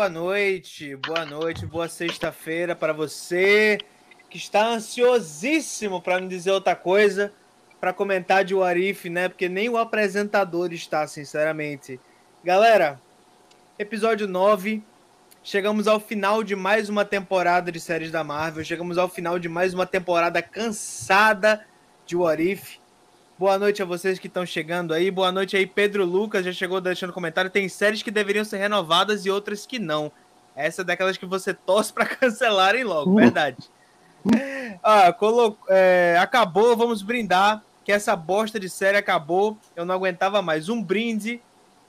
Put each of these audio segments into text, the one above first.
Boa noite, boa noite, boa sexta-feira para você que está ansiosíssimo para não dizer outra coisa, para comentar de Warif, né? Porque nem o apresentador está, sinceramente. Galera, episódio 9, chegamos ao final de mais uma temporada de séries da Marvel, chegamos ao final de mais uma temporada cansada de Warif. Boa noite a vocês que estão chegando aí. Boa noite aí, Pedro Lucas. Já chegou deixando comentário. Tem séries que deveriam ser renovadas e outras que não. Essa é daquelas que você torce para cancelarem logo, verdade. Ah, colo... É, acabou, vamos brindar. Que essa bosta de série acabou. Eu não aguentava mais. Um brinde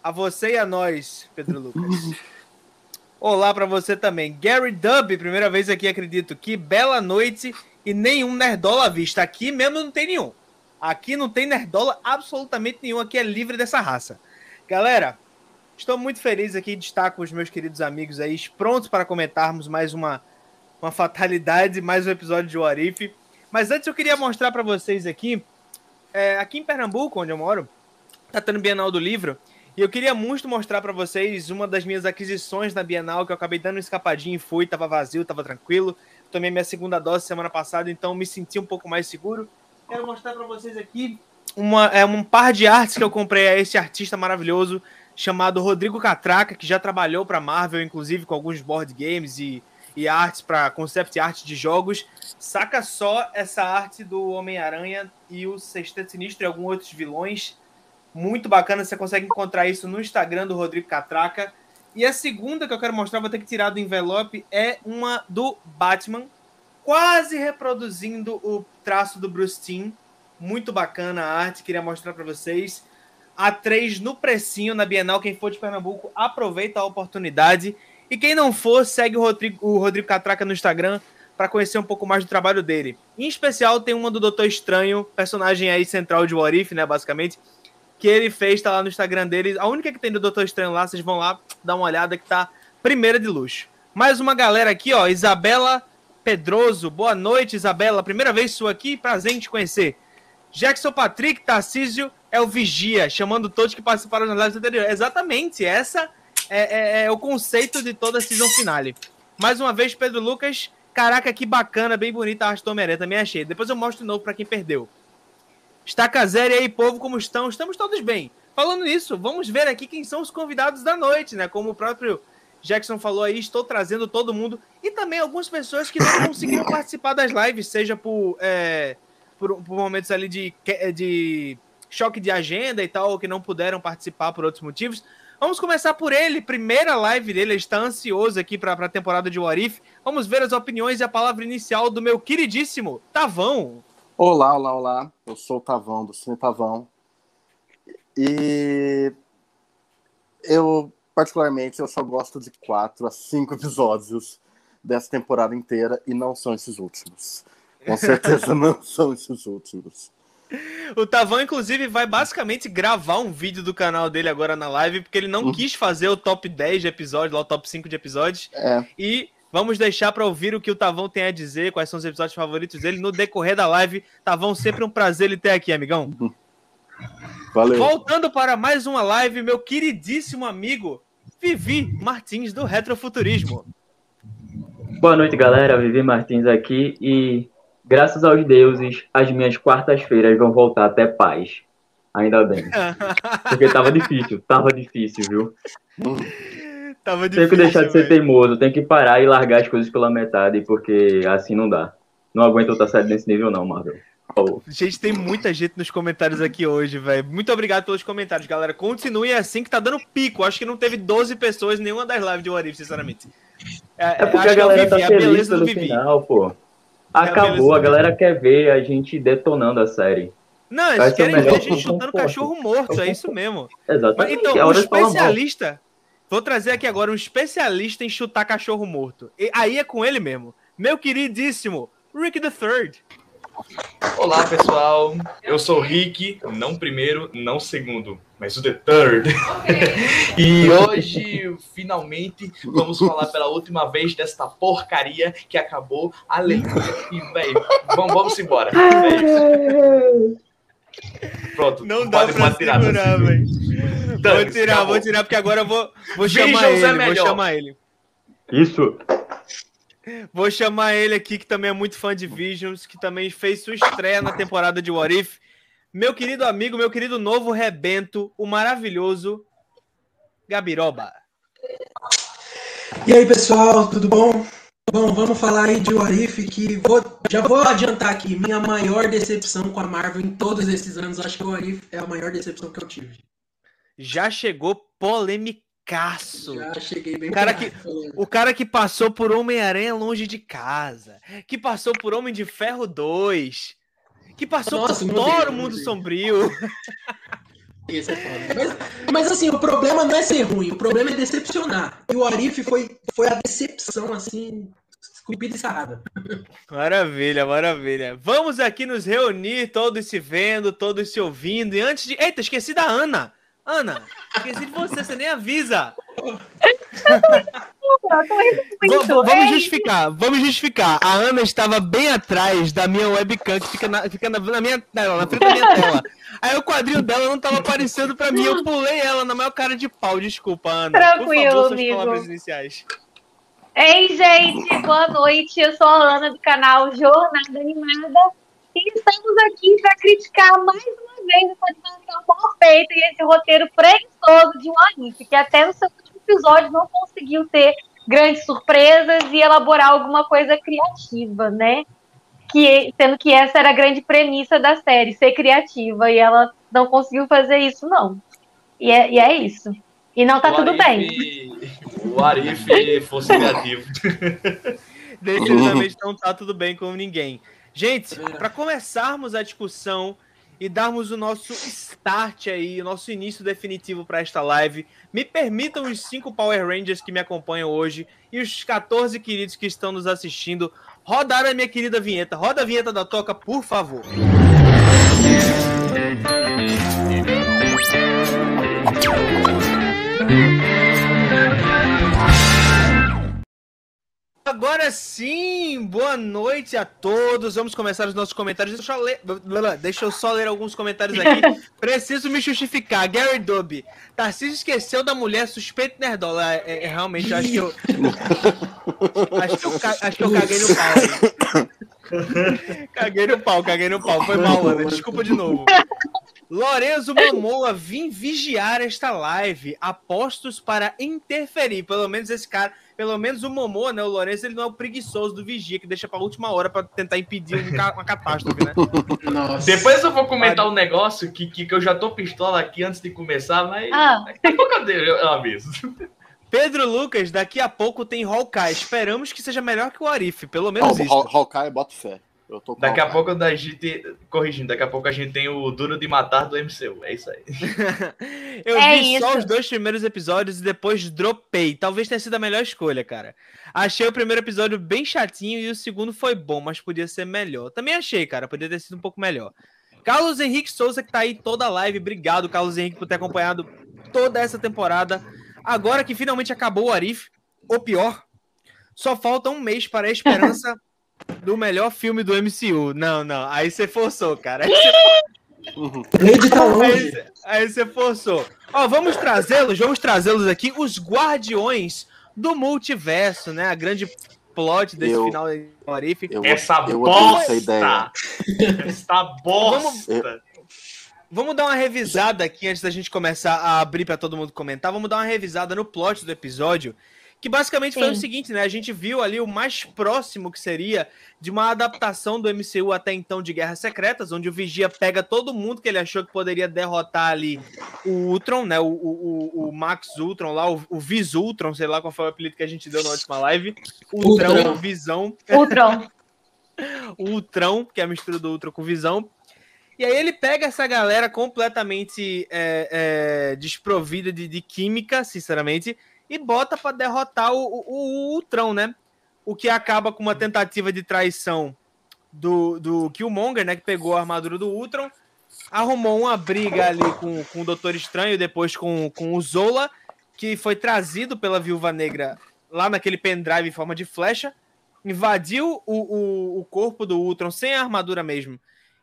a você e a nós, Pedro Lucas. Olá para você também. Gary Dub, primeira vez aqui, acredito. Que bela noite e nenhum nerdola à vista. Aqui mesmo não tem nenhum. Aqui não tem nerdola absolutamente nenhum, aqui é livre dessa raça. Galera, estou muito feliz aqui de estar com os meus queridos amigos aí, prontos para comentarmos mais uma, uma fatalidade, mais um episódio de Warif. Mas antes eu queria mostrar para vocês aqui, é, aqui em Pernambuco, onde eu moro, tá tendo Bienal do Livro, e eu queria muito mostrar para vocês uma das minhas aquisições na Bienal, que eu acabei dando uma escapadinha e fui, tava vazio, tava tranquilo. Tomei minha segunda dose semana passada, então me senti um pouco mais seguro quero mostrar para vocês aqui uma, é, um par de artes que eu comprei a esse artista maravilhoso chamado Rodrigo Catraca, que já trabalhou para Marvel, inclusive com alguns board games e, e artes para concept art de jogos. Saca só essa arte do Homem-Aranha e o Sexteto Sinistro e alguns outros vilões. Muito bacana, você consegue encontrar isso no Instagram do Rodrigo Catraca. E a segunda que eu quero mostrar, vou ter que tirar do envelope, é uma do Batman, quase reproduzindo o traço do Bruce Timm. Muito bacana a arte, queria mostrar para vocês. A 3 no precinho na Bienal. Quem for de Pernambuco, aproveita a oportunidade. E quem não for, segue o Rodrigo, o Rodrigo Catraca no Instagram para conhecer um pouco mais do trabalho dele. Em especial, tem uma do Doutor Estranho, personagem aí central de Warif, né, basicamente, que ele fez, tá lá no Instagram dele. A única que tem do Doutor Estranho lá, vocês vão lá dar uma olhada que tá primeira de luxo. Mais uma galera aqui, ó, Isabela Pedroso, boa noite, Isabela. Primeira vez sua aqui, prazer em te conhecer. Jackson Patrick Tarcísio é o Vigia, chamando todos que participaram nas lives anteriores. Exatamente, essa é, é, é, o conceito de toda a season finale. Mais uma vez, Pedro Lucas. Caraca, que bacana, bem bonita a arte do Homem-Aranha, também achei. Depois eu mostro de novo para quem perdeu. Está Zé e aí, povo, como estão? Estamos todos bem. Falando nisso, vamos ver aqui quem são os convidados da noite, né? Como o próprio Jackson falou aí, estou trazendo todo mundo. E também algumas pessoas que não conseguiram participar das lives, seja por, é, por, por, momentos ali de, de choque de agenda e tal, ou que não puderam participar por outros motivos. Vamos começar por ele, primeira live dele, ele está ansioso aqui para a temporada de Warif. Vamos ver as opiniões e a palavra inicial do meu queridíssimo Tavão. Olá, olá, olá. Eu sou o Tavão, do Cine Tavão. E eu particularmente, eu só gosto de quatro a cinco episódios dessa temporada inteira e não são esses últimos. Com certeza não são esses últimos. O Tavão, inclusive, vai basicamente gravar um vídeo do canal dele agora na live, porque ele não uhum. quis fazer o top 10 de episódios, lá o top 5 de episódios. É. E vamos deixar para ouvir o que o Tavão tem a dizer, quais são os episódios favoritos dele no decorrer da live. Tavão, sempre um prazer ele ter aqui, amigão. Uhum. Valeu. Voltando para mais uma live, meu queridíssimo amigo Vivi Martins do Retrofuturismo. Boa noite, galera. Vivi Martins aqui e graças aos deuses, as minhas quartas-feiras vão voltar até paz. Ainda bem. Porque tava difícil, tava difícil, viu? Tava difícil. Tem que deixar de ser teimoso, tem que parar e largar as coisas pela metade, porque assim não dá. Não aguento outra série nesse nível, não, Marvel. Gente, tem muita gente nos comentários aqui hoje, velho. Muito obrigado pelos comentários, galera. Continue assim que tá dando pico. Acho que não teve 12 pessoas em nenhuma das lives de Warif, sinceramente. É, é porque a galera tá feliz pelo final, pô. Acabou, a, a, galera quer ver a gente detonando a série. Não, eles querem ver a gente chutando cachorro morto, é isso mesmo. Exatamente. Então, um especialista... Vou trazer aqui agora um especialista em chutar cachorro morto. E aí é com ele mesmo. Meu queridíssimo Rick the Third. Olá, pessoal. Eu sou o Rick, não primeiro, não segundo, mas o The Third. e hoje, finalmente, vamos falar pela última vez desta porcaria que acabou a leitura. E, velho, vamos, vamos embora. Pronto, não dá pode, pra pode tirar, segurar, velho. Vou tirar, acabou. vou tirar, porque agora eu vou, vou chamar ele. É vou chamar ele. Isso. Vou chamar ele aqui, que também é muito fã de Visions, que também fez sua estreia na temporada de What If. Meu querido amigo, meu querido novo rebento, o maravilhoso Gabiroba. E aí, pessoal, tudo bom? Bom, vamos falar aí de Warif, que vou, já vou adiantar aqui, minha maior decepção com a Marvel em todos esses anos, acho que o Warif é a maior decepção que eu tive. Já chegou polemicaço. Já cheguei bem o cara que O cara que passou por Homem-Aranha longe de casa, que passou por Homem de Ferro 2, que passou Nossa, por Thor, o Mundo Sombrio. É. Mas, mas, assim, o problema não é ser ruim, o problema é decepcionar. E o Arif foi, foi a decepção, assim, esculpida e sarrada. Maravilha, maravilha. Vamos aqui nos reunir, todos se vendo, todos se ouvindo. E antes de. Eita, esqueci da Ana! Ana, esqueci de você, você nem avisa. vamos justificar, vamos justificar. A Ana estava bem atrás da minha webcam, que fica na, fica na, na minha tela, na frente da minha tela. Aí o quadrinho dela não estava aparecendo para mim. Eu pulei ela na maior cara de pau. Desculpa, Ana. Tranquilo, Por favor, amigo. palavras iniciais. Ei, gente, boa noite. Eu sou a Ana do canal Jornada Animada. E estamos aqui para criticar mais uma vez essa animação mal feita e esse roteiro preguiçoso de One que até no seu último episódio não conseguiu ter grandes surpresas e elaborar alguma coisa criativa, né? Que, sendo que essa era a grande premissa da série, ser criativa, e ela não conseguiu fazer isso, não. E é, e é isso. E não tá o tudo Arif, bem. O Arif fosse criativo. Definitivamente não tá tudo bem com ninguém. Gente, para começarmos a discussão e darmos o nosso start aí, o nosso início definitivo para esta live. Me permitam os cinco Power Rangers que me acompanham hoje e os 14 queridos que estão nos assistindo rodar a minha querida vinheta. Roda a vinheta da toca, por favor. Agora sim, boa noite a todos. Vamos começar os nossos comentários. Deixa eu, ler, deixa eu só ler alguns comentários aqui. Preciso me justificar. Gary Dobby. Tarcísio esqueceu da mulher suspeita nerdola. É, é, realmente, acho que eu. acho, que eu acho que eu caguei no pau. caguei no pau, caguei no pau. Foi mal, Ana. Desculpa de novo. Lorenzo Momoa, vim vigiar esta live. Apostos para interferir. Pelo menos esse cara pelo menos o Momô, né? O Lourenço, ele não é o preguiçoso do vigia, que deixa pra última hora pra tentar impedir uma catástrofe, né? Nossa. Depois eu vou comentar um negócio que, que, que, eu já tô pistola aqui antes de começar, mas ah. daqui a pouco eu aviso. Pedro Lucas, daqui a pouco tem Hawkeye. Esperamos que seja melhor que o Arif, pelo menos oh, isso. Hawkeye, bota fé. Daqui a pouco a gente. Corrigindo, daqui a pouco a gente tem o Duro de Matar do MCU. É isso aí. eu é vi isso. só os dois primeiros episódios e depois dropei. Talvez tenha sido a melhor escolha, cara. Achei o primeiro episódio bem chatinho e o segundo foi bom, mas podia ser melhor. Também achei, cara. Podia ter sido um pouco melhor. Carlos Henrique Souza, que tá aí toda a live. Obrigado, Carlos Henrique, por ter acompanhado toda essa temporada. Agora que finalmente acabou o Arif, ou pior, só falta um mês para a esperança. do melhor filme do MCU. Não, não. Aí você forçou, cara. Aí você, aí, você forçou. Ó, vamos trazê-los, vamos trazê-los aqui, os Guardiões do Multiverso, né? A grande plot desse eu, final de Arif. Essa eu bosta! Essa ideia. Essa bosta! Vamos, vamos dar uma revisada aqui antes da gente começar a abrir para todo mundo comentar. Vamos dar uma revisada no plot do episódio que basicamente Sim. foi o seguinte, né? A gente viu ali o mais próximo que seria de uma adaptação do MCU até então de Guerras Secretas, onde o Vigia pega todo mundo que ele achou que poderia derrotar ali o Ultron, né? O, o, o Max Ultron lá, o, o Vis Ultron, sei lá qual foi o apelido que a gente deu na última live. Ultron, Ultron. Visão. Ultron. Ultron, que é a mistura do Ultron com Visão. E aí ele pega essa galera completamente é, é, desprovida de, de química, sinceramente, e bota para derrotar o, o, o, Ultron, né? O que acaba com uma tentativa de traição do, do Killmonger, né? Que pegou a armadura do Ultron, arrumou uma briga ali com, com o Doutor Estranho, depois com, com o Zola, que foi trazido pela Viúva Negra lá naquele pendrive em forma de flecha, invadiu o, o, o corpo do Ultron sem a armadura mesmo,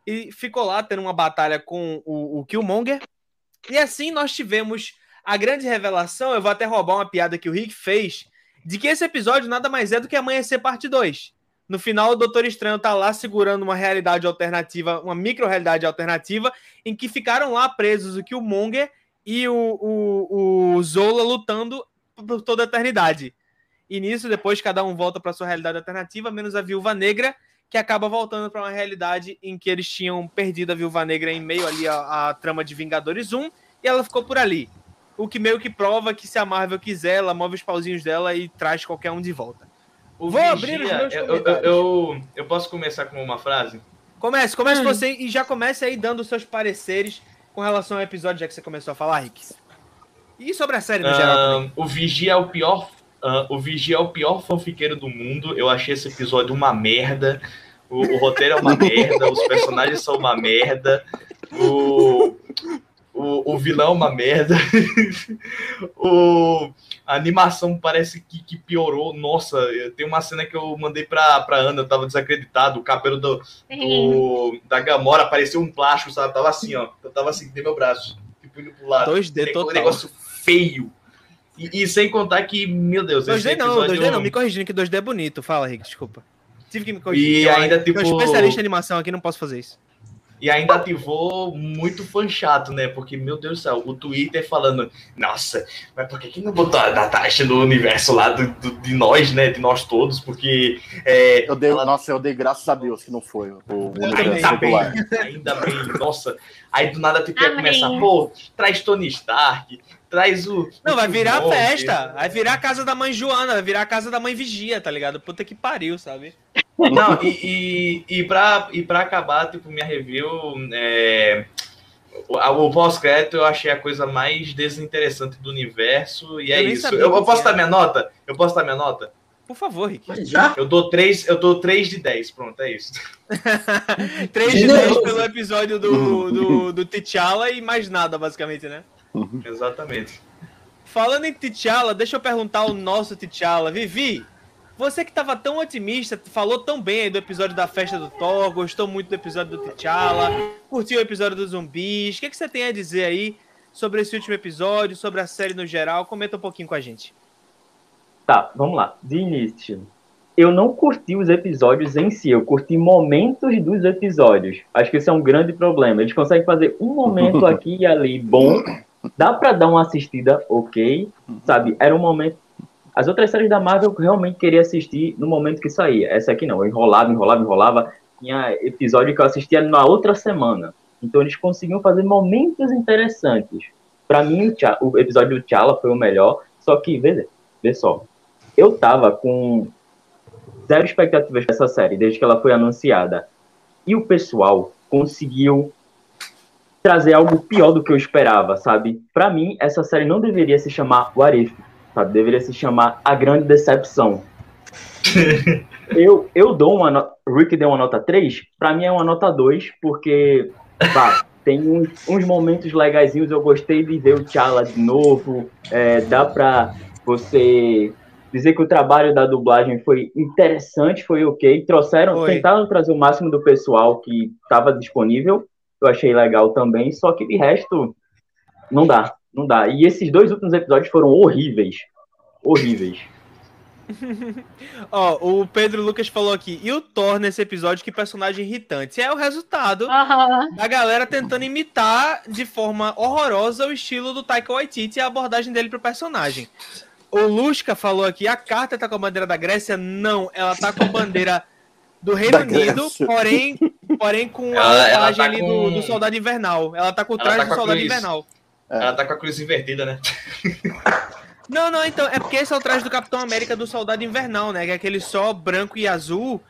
e ficou lá tendo uma batalha com o, o Killmonger. E assim nós tivemos a grande revelação, eu vou até roubar uma piada que o Rick fez, de que esse episódio nada mais é do que Amanhecer Parte 2. No final, o Doutor Estranho tá lá segurando uma realidade alternativa, uma micro-realidade alternativa, em que ficaram lá presos o Killmonger e o, o, o Zola lutando por toda a eternidade. E nisso, depois, cada um volta para sua realidade alternativa, menos a Viúva Negra, que acaba voltando para uma realidade em que eles tinham perdido a Viúva Negra em meio ali à, à trama de Vingadores 1, e ela ficou por ali. O que meio que prova que se a Marvel quiser, ela move os pauzinhos dela e traz qualquer um de volta. O Vou Vigia, abrir os meus eu, eu, eu, eu, posso começar com uma frase? Comece, comece hum. você e já comece aí dando os seus pareceres com relação ao episódio, já que você começou a falar, Rick. E sobre a série no uh, geral também. O Vigia é o pior. Uh, o Vigia é o pior fanfiqueiro do mundo. Eu achei esse episódio uma merda. O, o roteiro é uma merda, os personagens são uma merda. O, o, o vilão é uma merda. o, a animação parece que, que, piorou. Nossa, tem uma cena que eu mandei pra, pra Ana, eu tava desacreditado. O cabelo do, do da Gamora parecia um plástico, sabe? Tava assim, ó. Eu tava assim, tem meu braço. Tipo, indo pro lado. 2D total. Um negócio feio. E, e, sem contar que, meu Deus, 2D não, 2D não, me corrigindo que 2D é bonito. Fala, Rick, desculpa. Tive que me corrigir. E ainda, tipo. Eu sou especialista em animação aqui, não posso fazer isso. E ainda ativou muito fã chato, né? Porque, meu Deus do céu, o Twitter falando, nossa, mas por que, que não botou a Natasha no universo lá do, do, de nós, né? De nós todos? Porque. É, eu dei, ela... Nossa, eu dei graças a Deus que não foi o universo bem, ainda bem, nossa. Aí do nada tipo, ia começar, pô, traz Tony Stark, traz o. Não, vai virar a festa. Vai virar a casa da mãe Joana, vai virar a casa da mãe Vigia, tá ligado? Puta que pariu, sabe? Não, e, e, e, pra, e pra acabar, tipo, minha review, é, o, o pós-crédito eu achei a coisa mais desinteressante do universo, e é isso. Eu, eu posso dar minha nota? Eu posso dar minha nota? Por favor, Rick. Já? Eu dou 3, eu dou 3 de 10, pronto, é isso. 3 de 10 pelo episódio do, do, do T'Challa e mais nada, basicamente, né? Exatamente. Falando em T'Challa, deixa eu perguntar o nosso T'Challa. Vivi, você que estava tão otimista, falou tão bem aí do episódio da festa do Thor, gostou muito do episódio do T'Challa, curtiu o episódio dos zumbis. O que, que você tem a dizer aí sobre esse último episódio, sobre a série no geral? Comenta um pouquinho com a gente. Tá, vamos lá. De início, eu não curti os episódios em si, eu curti momentos dos episódios. Acho que esse é um grande problema. Eles conseguem fazer um momento aqui e ali bom, dá para dar uma assistida, ok, sabe? Era um momento as outras séries da Marvel eu realmente queria assistir no momento que saía. Essa aqui não. Eu enrolava, enrolava, enrolava. Tinha episódio que eu assistia na outra semana. Então eles conseguiam fazer momentos interessantes. Para mim, o episódio do T'Challa foi o melhor. Só que, vê, vê só. Eu tava com zero expectativas dessa série, desde que ela foi anunciada. E o pessoal conseguiu trazer algo pior do que eu esperava, sabe? Para mim, essa série não deveria se chamar What If sabe? Deveria se chamar A Grande Decepção. eu, eu dou uma nota. Rick deu uma nota 3, pra mim é uma nota 2, porque pá, tem uns, uns momentos legaisinhos. Eu gostei de ver o T'Challa de novo. É, dá pra você dizer que o trabalho da dublagem foi interessante, foi ok. Trouxeram, foi. tentaram trazer o máximo do pessoal que estava disponível. Eu achei legal também, só que de resto não dá. Não dá. E esses dois últimos episódios foram horríveis. Horríveis. Ó, oh, o Pedro Lucas falou aqui, e o Thor nesse episódio, que personagem irritante. É o resultado da galera tentando imitar de forma horrorosa o estilo do Taika Waititi e a abordagem dele pro personagem. O Lusca falou aqui, a carta tá com a bandeira da Grécia? Não, ela tá com a bandeira do Reino Unido, porém, porém com a imagem tá ali com... do, do, Soldado Invernal. Ela tá com o traje tá do Soldado Invernal. É. Ela tá com a cruz invertida, né? Não, não, então, é porque esse é o traje do Capitão América do Soldado Invernal, né? Que é aquele só branco e azul.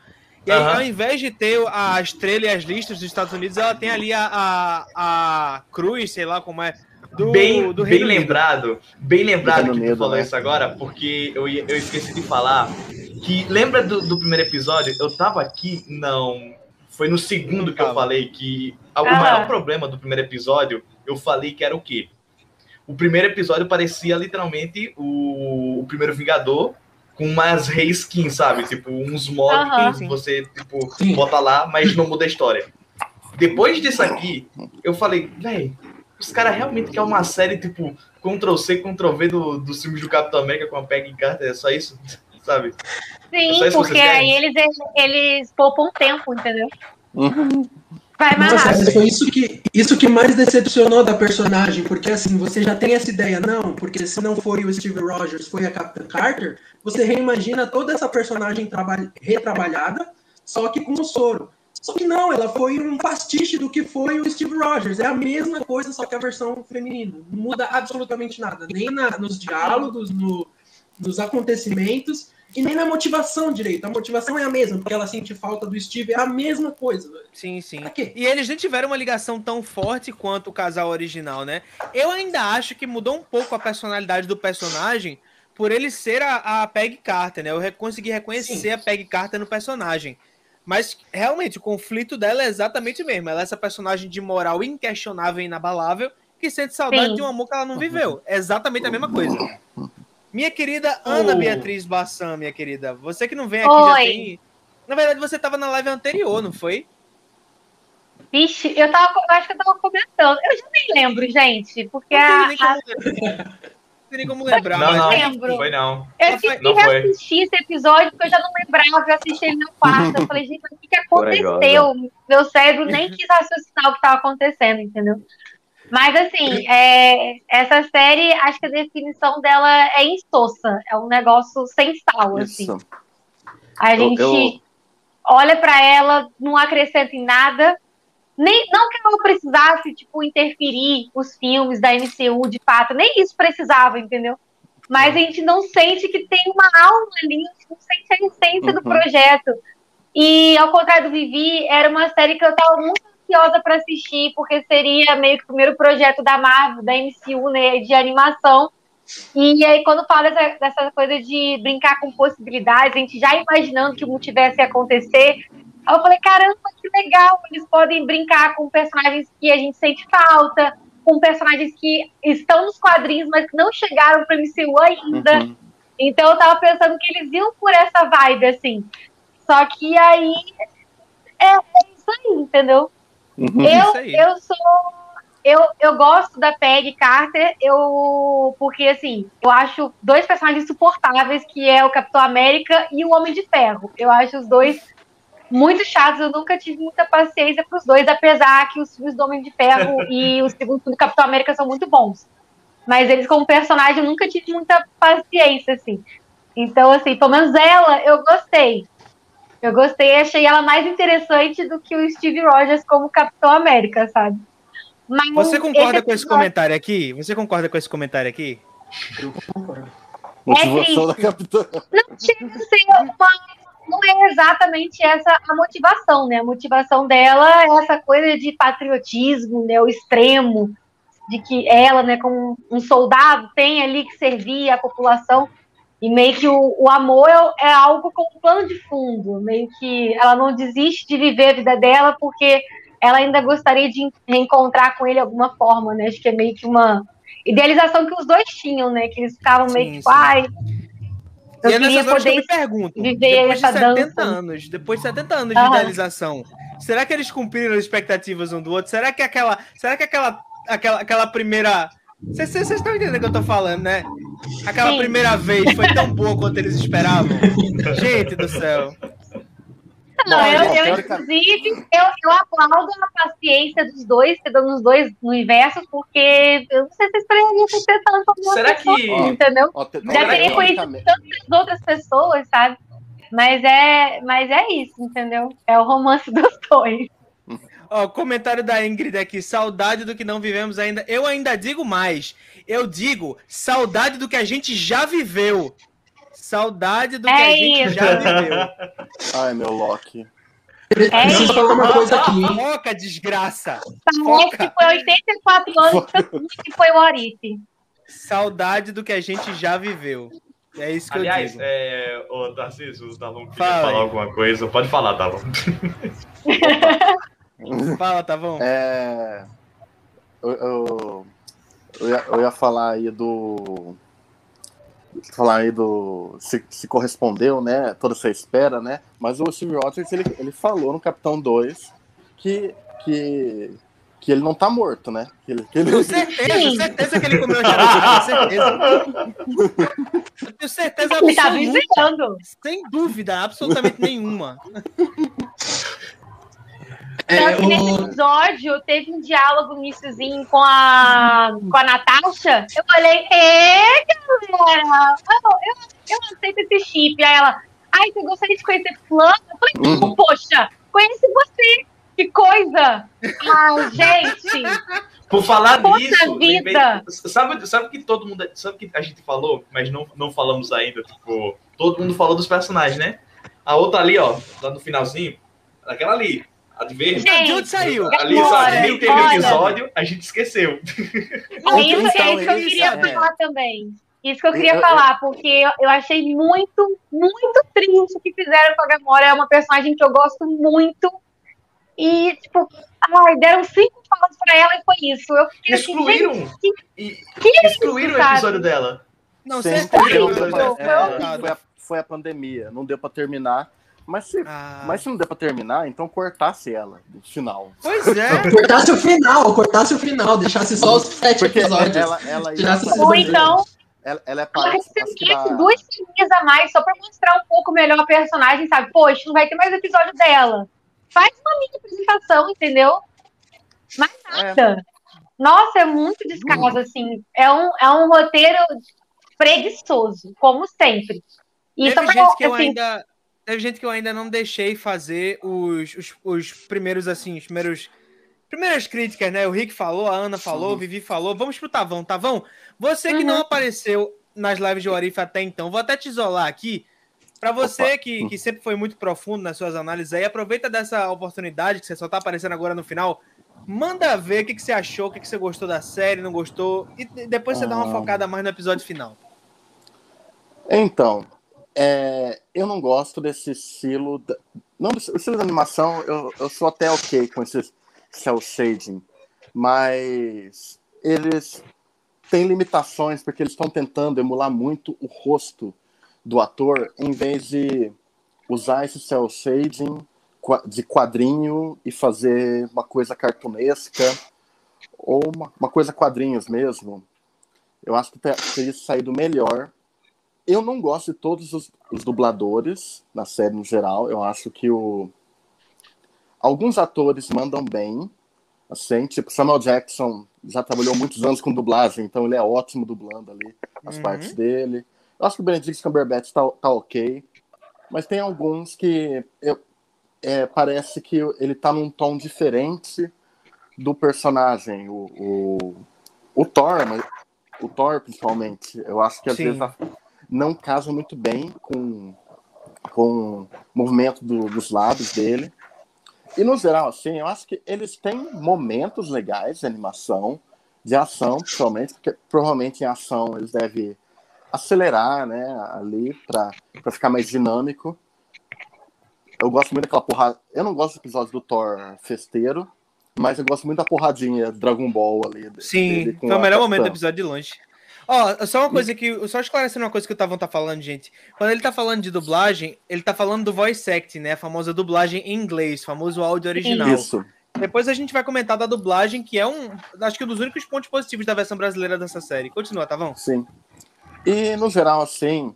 E aí, ao invés de ter a estrela e as listas dos Estados Unidos, ela tem ali a, a, a cruz, sei lá como é. Do, bem, do bem lembrado, bem lembrado que tu falou né? isso agora, porque eu, eu esqueci de falar que lembra do, do primeiro episódio? Eu tava aqui, não, foi no segundo que eu falei que o ah. maior problema do primeiro episódio, eu falei que era o quê? O primeiro episódio parecia literalmente o, o primeiro Vingador com umas reskins, sabe? Tipo, uns mods que você tipo, bota lá, mas não muda a história. Depois disso aqui, eu falei, véi, Os caras realmente querem uma série, tipo, Ctrl-C, Ctrl-V do, dos filmes do Capitão América com a Peggy Carter, é só isso, sabe? Sim, é porque aí eles, eles poupam tempo, entendeu? Uhum. Vai Nossa, rápido. foi isso que, isso que mais decepcionou da personagem, porque assim, você já tem essa ideia, não, porque se não foi o Steve Rogers, foi a Capitã Carter, você reimagina toda essa personagem retrabalhada, só que com o soro. Só que não, ela foi um pastiche do que foi o Steve Rogers. É a mesma coisa, só que a versão feminina. Não muda absolutamente nada. Nem na, nos diálogos, no, nos acontecimentos e nem na motivação direito. A motivação é a mesma, porque ela sente falta do Steve, é a mesma coisa. Velho. Sim, sim. E eles não tiveram uma ligação tão forte quanto o casal original, né? Eu ainda acho que mudou um pouco a personalidade do personagem por ele ser a, a Peg Carter, né? Eu consegui reconhecer sim. a Peg Carter no personagem. Mas realmente o conflito dela é exatamente o mesmo. Ela é essa personagem de moral inquestionável e inabalável que sente saudade Sim. de um amor que ela não viveu. É exatamente a mesma coisa. Minha querida Ana oh. Beatriz Bassan, minha querida, você que não vem aqui Oi. já tem. Na verdade, você estava na live anterior, não foi? Vixe, eu tava, eu acho que eu tava comentando. Eu já nem lembro, gente, porque a, a tem nem como lembrar. Não, não, lembro. foi não. Eu tive que reassistir esse episódio porque eu já não lembrava, eu assisti ele na quarta. Eu falei, gente, o que, que aconteceu? Meu cérebro nem quis raciocinar o que estava acontecendo, entendeu? Mas assim, é, essa série, acho que a definição dela é insossa. É um negócio sem sal, assim. A gente eu, eu... olha para ela, não acrescenta em nada nem, não que ela precisasse, tipo, interferir os filmes da MCU de fato, nem isso precisava, entendeu? Mas a gente não sente que tem uma alma ali, a gente não sente a essência uhum. do projeto. E ao contrário do Vivi, era uma série que eu estava muito ansiosa para assistir, porque seria meio que o primeiro projeto da Marvel, da MCU, né, de animação. E aí, quando fala dessa, dessa coisa de brincar com possibilidades, a gente já imaginando que o multiverso ia acontecer, Aí eu falei, caramba, que legal, eles podem brincar com personagens que a gente sente falta, com personagens que estão nos quadrinhos, mas que não chegaram para MCU ainda. Uhum. Então eu tava pensando que eles iam por essa vibe, assim. Só que aí é, é isso aí, entendeu? Uhum, eu, eu sou. Eu, eu gosto da Peg Carter, eu. Porque, assim, eu acho dois personagens insuportáveis, que é o Capitão América e o Homem de Ferro. Eu acho os dois muito chatos. Eu nunca tive muita paciência para os dois, apesar que os filmes do Homem de Ferro e o segundo filme do Capitão América são muito bons. Mas eles, como personagem, eu nunca tive muita paciência, assim. Então, assim, pelo menos ela, eu gostei. Eu gostei, achei ela mais interessante do que o Steve Rogers como Capitão América, sabe? Mas Você concorda esse com esse comentário aqui? Você concorda com esse comentário aqui? Eu concordo. Motivação é da Capitã. Não chega a ser uma não é exatamente essa a motivação, né? A motivação dela é essa coisa de patriotismo, né? O extremo, de que ela, né, como um soldado, tem ali que servir a população. E meio que o, o amor é, é algo como plano de fundo, meio que ela não desiste de viver a vida dela porque ela ainda gostaria de reencontrar com ele de alguma forma, né? Acho que é meio que uma idealização que os dois tinham, né? Que eles ficavam meio que, ai, eu e é nessas horas que eu me pergunto, depois de 70 dança. anos, depois de 70 anos de idealização, será que eles cumpriram as expectativas um do outro? Será que aquela, será que aquela, aquela, aquela primeira vocês estão entendendo o que eu tô falando, né? Aquela Sim. primeira vez foi tão boa quanto eles esperavam. Gente do céu. Não, eu, eu, inclusive, eu, eu aplaudo a paciência dos dois, nos dois universos, porque eu não sei se eu esperaria ser tanto como Será pessoa, que. entendeu? Ó, Já teria conhecido tantas outras pessoas, sabe? Mas é, mas é isso, entendeu? É o romance dos dois. Ó, comentário da Ingrid aqui, saudade do que não vivemos ainda. Eu ainda digo mais. Eu digo saudade do que a gente já viveu. Saudade do é que a gente isso. já viveu. Ai, meu Loki. É Preciso falar uma coisa aqui. Foca, desgraça. Parece que foi 84 anos que foi o Orife. Saudade do que a gente já viveu. É isso que Aliás, eu digo. É... Ô, Tarcísio, o Talon queria Fala falar alguma coisa. Pode falar, Talon. Fala, tá bom. É... Eu, eu, eu, ia, eu ia falar aí do falar aí do se, se, correspondeu, né? Toda essa espera, né? Mas o Steve Rogers ele, ele falou no Capitão 2 que, que que ele não tá morto, né? Que ele, que ele... Com certeza, certeza que ele comeu charuto, certeza. Eu tenho certeza Ele tá visitando. Sem dúvida, absolutamente nenhuma. É, que nesse episódio teve um diálogo iníciozinho com a, com a Natasha. Eu falei, ê, galera, eu, eu, eu aceito esse chip. Aí ela, ai, você gostaria de conhecer fulano? Eu falei, uhum. poxa, conhece você. Que coisa! Ai, gente! Por falar Poxa nisso, vida. sabe, sabe que todo mundo. Sabe que a gente falou, mas não, não falamos ainda, tipo, todo mundo falou dos personagens, né? A outra ali, ó, lá no finalzinho, aquela ali, a de verde. Gente, de onde saiu? Ali, sabe, nem teve olha. episódio, a gente esqueceu. É isso, é isso que eu queria é. falar também. Isso que eu queria eu, falar, eu, porque eu, eu, achei muito, muito triste o que fizeram com a Gamora. É uma personagem que eu gosto muito. E, tipo, ai, deram cinco falas pra ela e foi isso. Eu fiquei excluíram, assim, que, que excluíram isso, o episódio dela. Não, Sim, foi, é, foi, a, foi a pandemia, não deu pra terminar. Mas se, ah. mas se não der pra terminar, então cortasse ela no final. Pois é. cortasse o final, cortasse o final, deixasse só os sete Porque episódios. Ela, ela Ou então. Ela, ela é parte. Ela duas ceninhas a mais só pra mostrar um pouco melhor a personagem, sabe? Poxa, não vai ter mais episódio dela. Faz uma mini apresentação, entendeu? Mais nada. É. Nossa, é muito descaso, hum. assim. É um, é um roteiro preguiçoso, como sempre. E Teve gente que eu assim, ainda teve gente que eu ainda não deixei fazer os, os, os primeiros, assim, os primeiros. Primeiras críticas, né? O Rick falou, a Ana falou, Sim. o Vivi falou. Vamos pro Tavão. Tavão, você que uhum. não apareceu nas lives de Warif até então, vou até te isolar aqui. Para você que, que sempre foi muito profundo nas suas análises aí, aproveita dessa oportunidade que você só tá aparecendo agora no final. Manda ver o que, que você achou, o que, que você gostou da série, não gostou. E depois você ah. dá uma ah. focada mais no episódio final. Então, é, eu não gosto desse estilo. Da, não, o estilo da animação, eu, eu sou até ok com esse cel shading, mas eles têm limitações porque eles estão tentando emular muito o rosto do ator em vez de usar esse cel shading de quadrinho e fazer uma coisa cartunesca ou uma, uma coisa quadrinhos mesmo. Eu acho que teria saído melhor eu não gosto de todos os, os, dubladores na série no geral. Eu acho que o alguns atores mandam bem, assim, tipo Samuel Jackson já trabalhou muitos anos com dublagem, então ele é ótimo dublando ali as uhum. partes dele. Eu acho que o Benedict Cumberbatch tá, tá ok, mas tem alguns que eu, é, parece que ele tá num tom diferente do personagem. O, o, o Thor, o Thor principalmente, eu acho que às Sim. vezes a, não casa muito bem com, com o movimento do, dos lábios dele. E no geral, assim, eu acho que eles têm momentos legais de animação, de ação, principalmente, porque provavelmente em ação eles devem acelerar, né, ali para ficar mais dinâmico. Eu gosto muito daquela porrada. Eu não gosto do episódio do Thor festeiro, mas eu gosto muito da porradinha Dragon Ball ali. Sim, foi o melhor momento do episódio de longe. Ó, só uma coisa que. Só esclarecendo uma coisa que o Tavão tá falando, gente. Quando ele tá falando de dublagem, ele tá falando do voice acting, né? A famosa dublagem em inglês, famoso áudio original. Isso. Depois a gente vai comentar da dublagem, que é um. Acho que um dos únicos pontos positivos da versão brasileira dessa série. Continua, Tavão. Sim. E no geral, assim.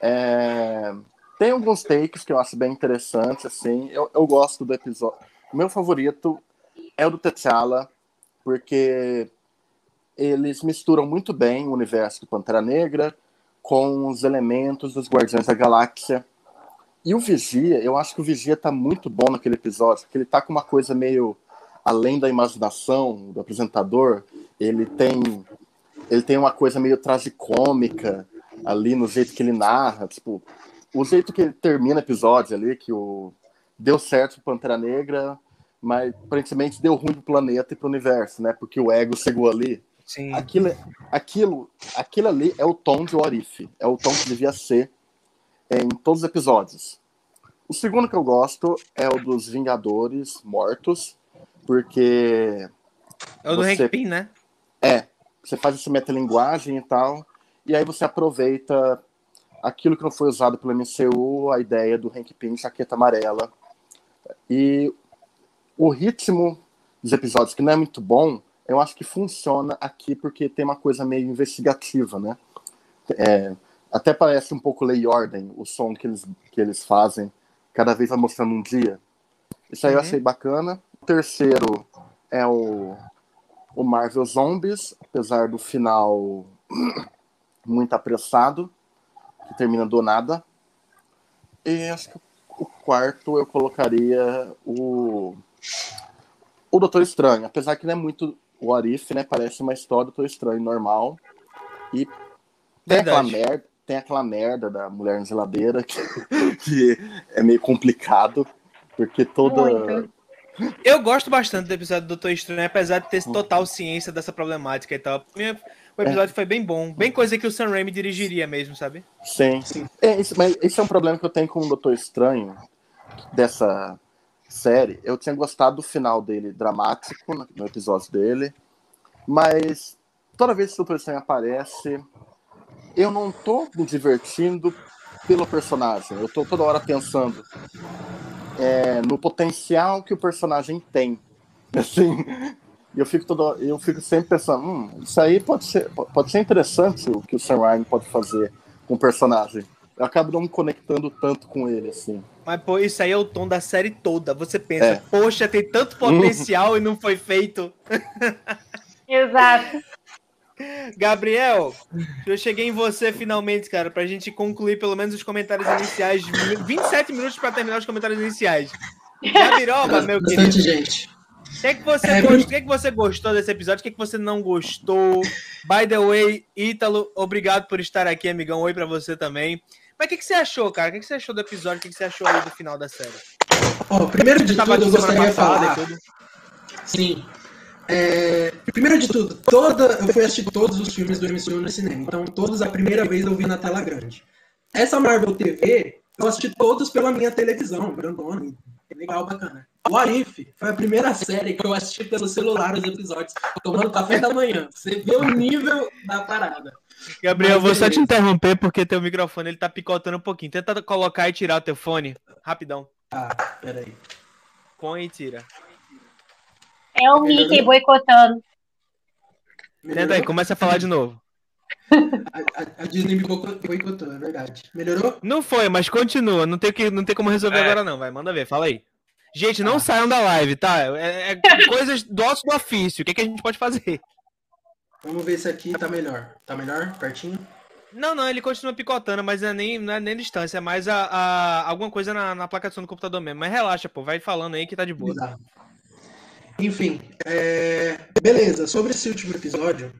É... Tem alguns takes que eu acho bem interessantes, assim. Eu, eu gosto do episódio. O meu favorito é o do T'Challa, porque eles misturam muito bem o universo do Pantera Negra com os elementos dos Guardiões da Galáxia. E o Vigia, eu acho que o Vigia tá muito bom naquele episódio, porque ele tá com uma coisa meio além da imaginação do apresentador, ele tem ele tem uma coisa meio tragicômica ali no jeito que ele narra, tipo, o jeito que ele termina o episódio ali, que o deu certo pro Pantera Negra, mas aparentemente deu ruim pro planeta e pro universo, né? Porque o ego chegou ali. Sim. Aquilo, aquilo, aquilo ali é o tom de Orif. É o tom que devia ser em todos os episódios. O segundo que eu gosto é o dos Vingadores Mortos, porque. É o do você, Hank né? É. Você faz essa metalinguagem e tal, e aí você aproveita aquilo que não foi usado pelo MCU, a ideia do Hank Pym, jaqueta amarela. E o ritmo dos episódios que não é muito bom, eu acho que funciona aqui porque tem uma coisa meio investigativa, né? É, até parece um pouco lei e ordem o som que eles, que eles fazem, cada vez vai mostrando um dia. Isso aí uhum. eu achei bacana. O terceiro é o, o Marvel Zombies, apesar do final muito apressado, que termina do nada. E acho que o quarto eu colocaria o o Doutor Estranho, apesar que não é muito o Arif, né? Parece uma história do Doutor Estranho normal. E tem aquela merda, tem aquela merda da mulher na geladeira que, que é meio complicado, porque toda. Muito. Eu gosto bastante do episódio do Doutor Estranho, apesar de ter total ciência dessa problemática e tal. O episódio é. foi bem bom, bem coisa que o Sam Raimi dirigiria mesmo, sabe? Sim, sim. É, isso, mas esse é um problema que eu tenho com o Doutor Estranho, dessa série. Eu tinha gostado do final dele dramático, no episódio dele, mas toda vez que o Estranho aparece, eu não tô me divertindo pelo personagem. Eu tô toda hora pensando é, no potencial que o personagem tem. Assim, eu fico todo, eu fico sempre pensando, hum, isso aí pode ser, pode ser interessante o que o Sam Ryan pode fazer com o personagem. Eu acabo não me conectando tanto com ele, assim. Mas, pô, isso aí é o tom da série toda. Você pensa, é. poxa, tem tanto potencial e não foi feito. Exato. Gabriel, eu cheguei em você finalmente, cara, pra gente concluir pelo menos os comentários iniciais. 27 minutos para terminar os comentários iniciais. Gabiroba, meu querido. Bastante gente. O que, é que, você é, gostou, que, é que você gostou desse episódio? O que, é que você não gostou? By the way, Ítalo, obrigado por estar aqui, amigão. Oi para você também. Mas o que, que você achou, cara? O que, que você achou do episódio? O que, que você achou aí do final da série? Oh, primeiro de tudo, eu gostaria de falar. Sim. É, primeiro de tudo, toda, eu fui assistir todos os filmes do MCU no cinema, então todos a primeira vez eu vi na tela grande. Essa Marvel TV, eu assisti todos pela minha televisão, grandona, legal, bacana. O Arif foi a primeira série que eu assisti pelo celular os episódios, tomando café da manhã. Você vê o nível da parada. Gabriel, Mas, vou só te interromper porque teu microfone ele tá picotando um pouquinho. Tenta colocar e tirar o teu fone, rapidão. Ah, peraí. Põe e tira. É o Mickey boicotando. Tenta aí, começa a falar de novo. A, a, a, Disney me boicotou, é verdade. Melhorou? Não foi, mas continua. Não tem, que, não tem como resolver é. agora, não. Vai, manda ver, fala aí. Gente, não ah. saiam da live, tá? É, é coisas do nosso do ofício. O que, que a gente pode fazer? Vamos ver se aqui tá melhor. Tá melhor? Pertinho? Não, não, ele continua picotando, mas é nem, não é nem distância, é mais a, a alguma coisa na, na placa de som do computador mesmo. Mas relaxa, pô, vai falando aí que tá de boa. Exato. Enfim, é... beleza. Sobre esse último episódio,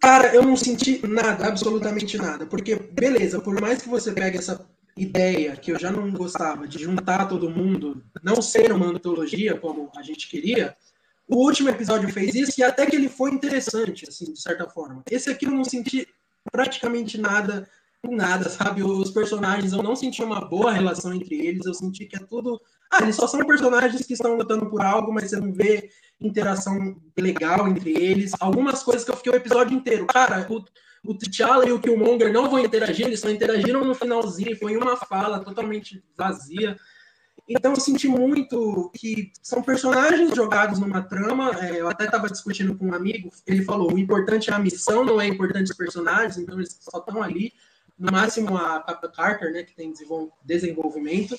cara, eu não senti nada, absolutamente nada. Porque, beleza, por mais que você pegue essa ideia que eu já não gostava de juntar todo mundo, não ser uma antologia como a gente queria, o último episódio fez isso e até que ele foi interessante, assim, de certa forma. Esse aqui eu não senti praticamente nada nada, sabe? Os personagens, eu não senti uma boa relação entre eles, eu senti que é tudo. Ah, eles só são personagens que estão lutando por algo, mas você não vê interação legal entre eles. Algumas coisas que eu fiquei o episódio inteiro. Cara, o, o T'Challa e o Killmonger não vão interagir, eles só interagiram no finalzinho, foi uma fala totalmente vazia. Então eu senti muito que são personagens jogados numa trama. É, eu até estava discutindo com um amigo, ele falou: o importante é a missão, não é importante os personagens, então eles só estão ali no máximo a Papa Carter, né, que tem desenvolvimento.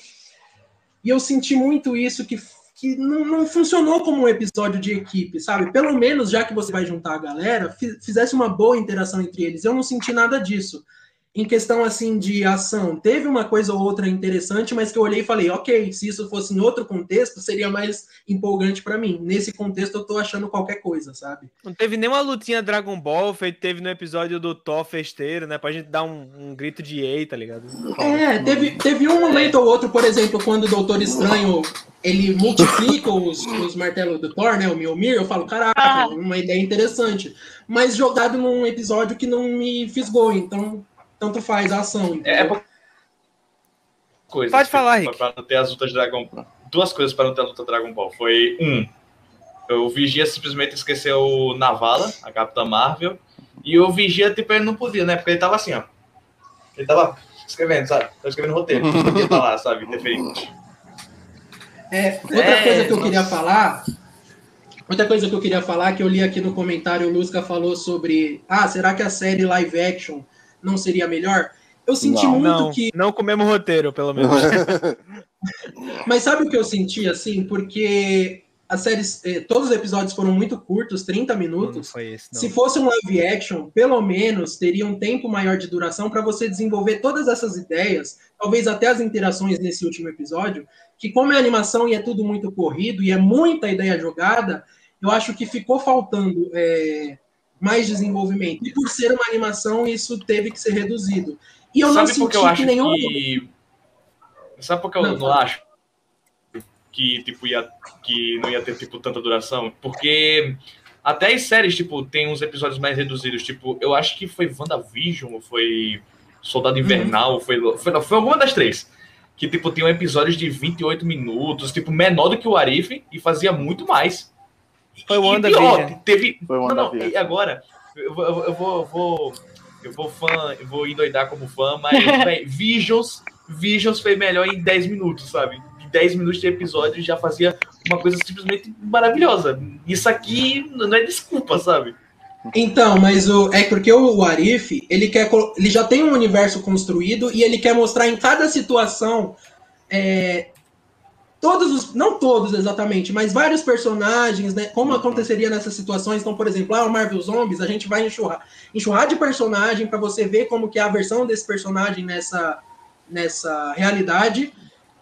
E eu senti muito isso que, que não, não funcionou como um episódio de equipe, sabe? Pelo menos, já que você vai juntar a galera, fizesse uma boa interação entre eles. Eu não senti nada disso em questão assim de ação, teve uma coisa ou outra interessante, mas que eu olhei e falei, ok, se isso fosse em outro contexto, seria mais empolgante para mim. Nesse contexto, eu tô achando qualquer coisa, sabe? Não teve nenhuma lutinha Dragon Ball, feito teve no episódio do Thor festeiro, né? Pra gente dar um, um grito de ei, tá ligado? É, teve, teve um momento ou outro, por exemplo, quando o Doutor Estranho ele multiplica os, os martelos do Thor, né? O Mjolnir, eu falo, caraca, ah. uma ideia interessante. Mas jogado num episódio que não me fisgou, então tanto faz a ação. Entendeu? É, é coisa. Pode falar, Rick. Para não ter as lutas de Dragon Duas coisas para não ter a luta Dragon Ball. Foi, um, o Vigia simplesmente esqueceu Navala, a Capitã Marvel, e o Vigia, tipo, ele não podia, né? Porque ele tava assim, ó. Ele tava escrevendo, sabe? Tava escrevendo roteiro. Não podia estar lá, sabe? Interferente. É, outra é, coisa que eu queria falar. Outra coisa que eu queria falar, que eu li aqui no comentário, o Lusca falou sobre. Ah, será que a série live action não seria melhor? Eu senti não, muito não, que. Não com o mesmo roteiro, pelo menos. Mas sabe o que eu senti, assim? Porque as séries, eh, todos os episódios foram muito curtos, 30 minutos. Não, não esse, Se fosse um live action, pelo menos teria um tempo maior de duração para você desenvolver todas essas ideias, talvez até as interações nesse último episódio, que como é animação e é tudo muito corrido e é muita ideia jogada, eu acho que ficou faltando é, mais desenvolvimento. E por ser uma animação, isso teve que ser reduzido. E eu Sabe não senti eu acho que nenhum. Que... Sabe por que eu não, não acho que tipo ia que não ia ter tipo tanta duração? Porque até as séries tipo tem uns episódios mais reduzidos, tipo, eu acho que foi WandaVision ou foi Soldado. Invernal, uhum. foi, foi foi alguma das três. Que tipo tinha episódios de 28 minutos, tipo menor do que o Arif e fazia muito mais. Foi o WandaVision. Teve foi não, não, e agora eu vou, eu vou, eu vou eu vou fã, eu vou endoidar como fã, mas Visions, Visions foi melhor em 10 minutos, sabe? Em 10 minutos de episódio já fazia uma coisa simplesmente maravilhosa. Isso aqui não é desculpa, sabe? Então, mas o, é porque o Arif, ele quer ele já tem um universo construído e ele quer mostrar em cada situação é, todos os, não todos exatamente, mas vários personagens, né? Como aconteceria nessas situações? Então, por exemplo, lá o Marvel Zombies, a gente vai enxurrar, enxurrar de personagem para você ver como que é a versão desse personagem nessa, nessa realidade.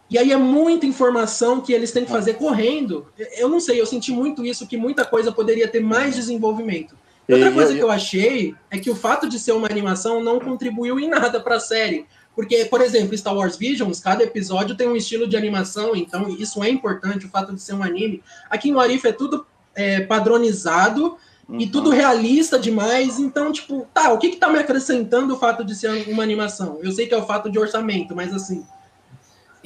E aí é muita informação que eles têm que fazer correndo. Eu não sei, eu senti muito isso, que muita coisa poderia ter mais desenvolvimento. Outra coisa que eu achei é que o fato de ser uma animação não contribuiu em nada para a série. Porque, por exemplo, Star Wars Visions, cada episódio tem um estilo de animação, então isso é importante, o fato de ser um anime. Aqui no Arif é tudo é, padronizado uhum. e tudo realista demais. Então, tipo, tá, o que que tá me acrescentando o fato de ser uma animação? Eu sei que é o fato de orçamento, mas assim,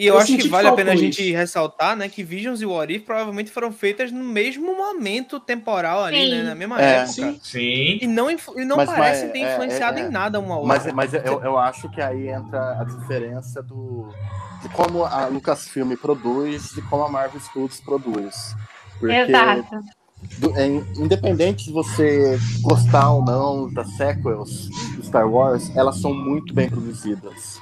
e eu, eu acho que vale a pena a gente isso. ressaltar, né, que Visions e What If provavelmente foram feitas no mesmo momento temporal ali, né, na mesma é. época. Sim. Sim. E não, e não mas, parecem ter é, influenciado é, é, em nada uma outra. Mas, mas eu, eu acho que aí entra a diferença do de como a Lucasfilm produz e como a Marvel Studios produz. Porque Exato. Do, é, independente de você gostar ou não das sequels do Star Wars, elas são muito bem produzidas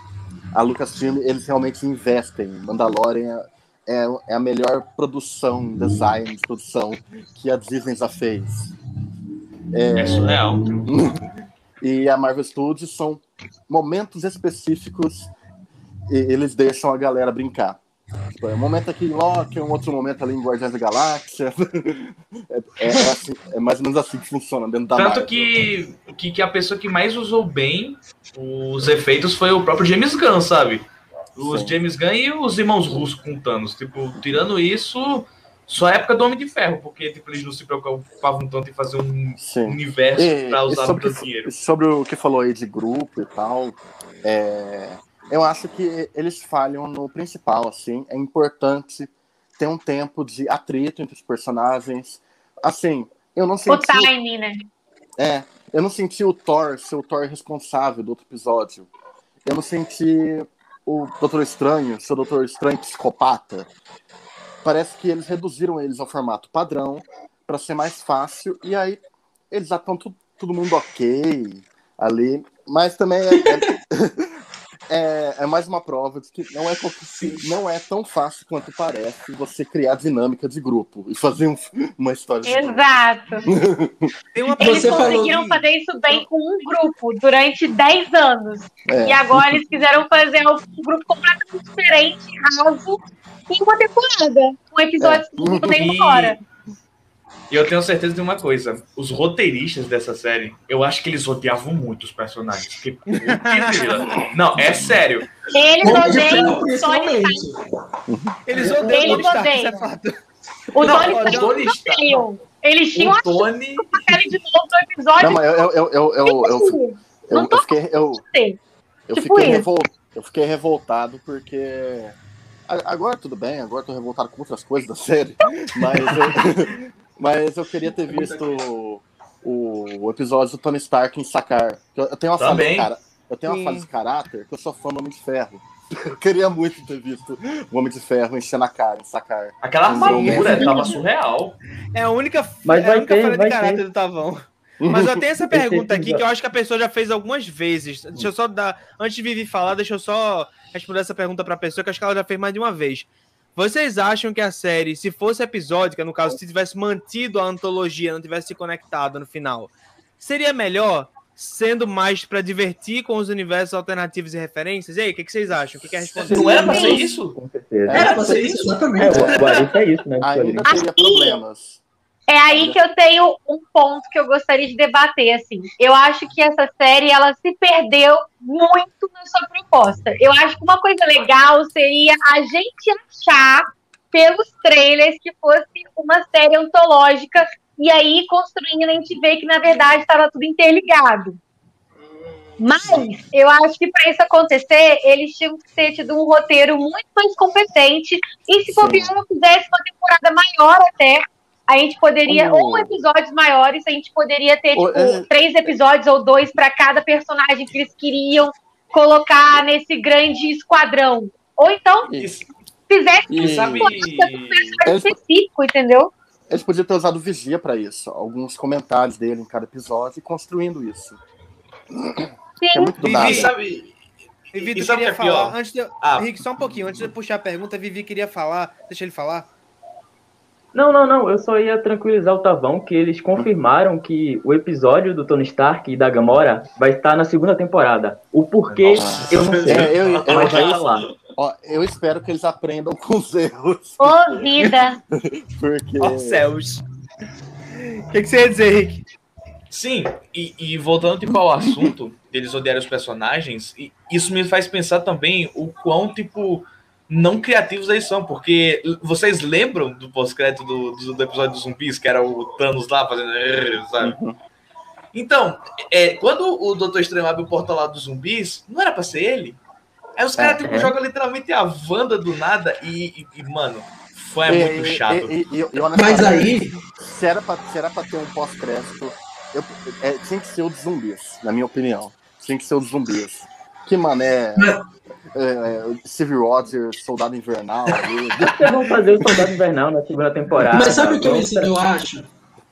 a Lucasfilm, eles realmente investem. Mandalorian é, é a melhor produção, design de produção que a Disney já fez. É, é surreal. e a Marvel Studios são momentos específicos e eles deixam a galera brincar. Tipo, é um momento aqui em Loki, um outro momento ali em Guardiões da Galáxia. É, é, é, assim, é, mais ou menos assim que funciona dentro da Tanto que, que, que, a pessoa que mais usou bem os efeitos foi o próprio James Gunn, sabe? Os Sim. James Gunn e os irmãos russos com Thanos. Tipo, tirando isso, só a época do Homem de Ferro, porque tipo, eles não se preocupavam tanto em fazer um Sim. universo para usar sobre, dinheiro. Sobre o que falou aí de grupo e tal, é, eu acho que eles falham no principal, assim. É importante ter um tempo de atrito entre os personagens. Assim, eu não senti... O time, né? É, eu não senti o Thor ser o Thor responsável do outro episódio. Eu não senti o Doutor Estranho ser o Doutor Estranho psicopata. Parece que eles reduziram eles ao formato padrão para ser mais fácil. E aí eles já estão todo mundo ok ali. Mas também é, é... é, é mais uma prova de que não é, não é tão fácil quanto parece você criar dinâmica de grupo e fazer um, uma história de Exato. eles você conseguiram falou... fazer isso bem com um grupo durante 10 anos. É. E agora eles quiseram fazer um grupo completamente diferente, raso, em uma temporada. Um episódio é. que nem hora. E eu tenho certeza de uma coisa: os roteiristas dessa série, eu acho que eles odiavam muito os personagens. Porque, não, é sério. Eles odeiam o Tony Eles odeiam Eles o Tony é. O Tony Stark Eles tinham o Tony... a de novo no episódio. Não, mas eu, eu, eu, eu, eu, eu, eu, eu fiquei, eu, eu, tipo fiquei revol, eu fiquei revoltado porque agora tudo bem, agora tô revoltado com outras coisas da série, mas eu, mas eu queria ter visto o, o episódio do Tony Stark em sacar. Eu tenho uma, fase de, cara, eu tenho uma fase de caráter que eu sou fã do Homem de Ferro. Eu queria muito ter visto o Homem de Ferro enchendo a cara, sacar. Aquela armadura tava surreal. É a única, Mas é a única ter, falha de caráter ter. do Tavão. Mas eu tenho essa ter pergunta aqui que eu acho que a pessoa já fez algumas vezes. Deixa eu só dar. Antes de Vivi falar, deixa eu só responder essa pergunta pra pessoa, que eu acho que ela já fez mais de uma vez. Vocês acham que a série, se fosse episódica, no caso, se tivesse mantido a antologia, não tivesse se conectado no final, seria melhor, sendo mais pra divertir com os universos alternativos e referências? E aí, o que, que vocês acham? O que quer responder? Não era pra ser isso? Com certeza. Era pra ser isso, É, exatamente. o, o é isso, né? Ainda teria problemas. É aí que eu tenho um ponto que eu gostaria de debater, assim. Eu acho que essa série, ela se perdeu muito na sua proposta. Eu acho que uma coisa legal seria a gente achar, pelos trailers, que fosse uma série antológica, e aí, construindo, a gente vê que, na verdade, estava tudo interligado. Mas, eu acho que para isso acontecer, eles tinham que ter tido um roteiro muito mais competente, e se bobear, não fizesse uma temporada maior até, a gente poderia, Oh. ou episódios maiores, a gente poderia ter, Oh, tipo, é. três episódios ou dois para cada personagem que eles queriam colocar nesse grande esquadrão. Ou então, E, fizesse E- sabe. um personagem Eles- específico, entendeu? Eles podiam ter usado o Vigia pra isso. Alguns comentários dele em cada episódio e construindo isso. Sim. É muito do nada. e sabe. E Vitor sabe queria é falar, antes de... Ah. Henrique, só um pouquinho, antes de eu puxar a pergunta, Vivi queria falar, deixa ele falar. Não, não, não. Eu só ia tranquilizar o Tavão que eles confirmaram que o episódio do Tony Stark e da Gamora vai estar na segunda temporada. O porquê, Nossa. eu não sei. É, eu, eu, mas vai eu- estar lá. ó, eu espero que eles aprendam com os erros. Ô, vida! Porque. Ó céus. O que, que você ia dizer, Henrique? Sim, e, e voltando tipo, ao assunto deles odiarem os personagens, e isso me faz pensar também o quão, tipo, não criativos eles são, porque vocês lembram do pós-crédito do, do, do episódio dos zumbis, que era o Thanos lá fazendo. Sabe? Uhum. Então, é, quando o Doutor Estranho abre o portal lá dos zumbis, não era pra ser ele? Aí os caras, tipo, É. jogam literalmente a Wanda do nada e, e- e, mano, foi E- muito e- chato. e- e- e, Mas aí, Se era pra, se era pra ter um pós-crédito, eu- é, tinha que ser o dos zumbis, na minha opinião. Tinha que ser o dos zumbis. Que, mano, é. É, é, Steve Rogers, Soldado Invernal. ali. Vocês vão fazer o Soldado Invernal na segunda temporada. mas sabe o que eu, Vamos- eu acho?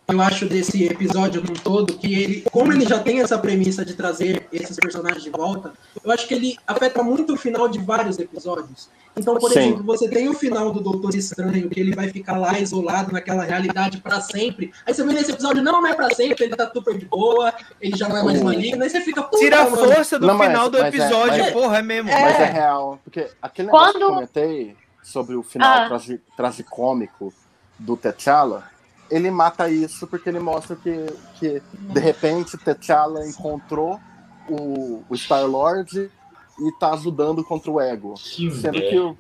Eu acho desse episódio num todo que ele, como ele já tem essa premissa de trazer esses personagens de volta, eu acho que ele afeta muito o final de vários episódios. Então, por Sim. exemplo, você tem o final do Doutor Estranho, que ele vai ficar lá isolado naquela realidade pra sempre. Aí você vê nesse episódio, não, não é pra sempre, ele tá super de boa, ele já não é mais maligno, aí você fica, Tira a força do Não, mas- final do é- episódio, mas- porra, é mesmo. Mas é real. Porque aquele negócio que eu Quando- comentei sobre o final Ah. tragi- tragicômico do T'Challa, ele mata isso porque ele mostra que, que de repente, T'Challa encontrou o, o Star-Lord e tá ajudando contra o ego. Que Sendo merda. que o,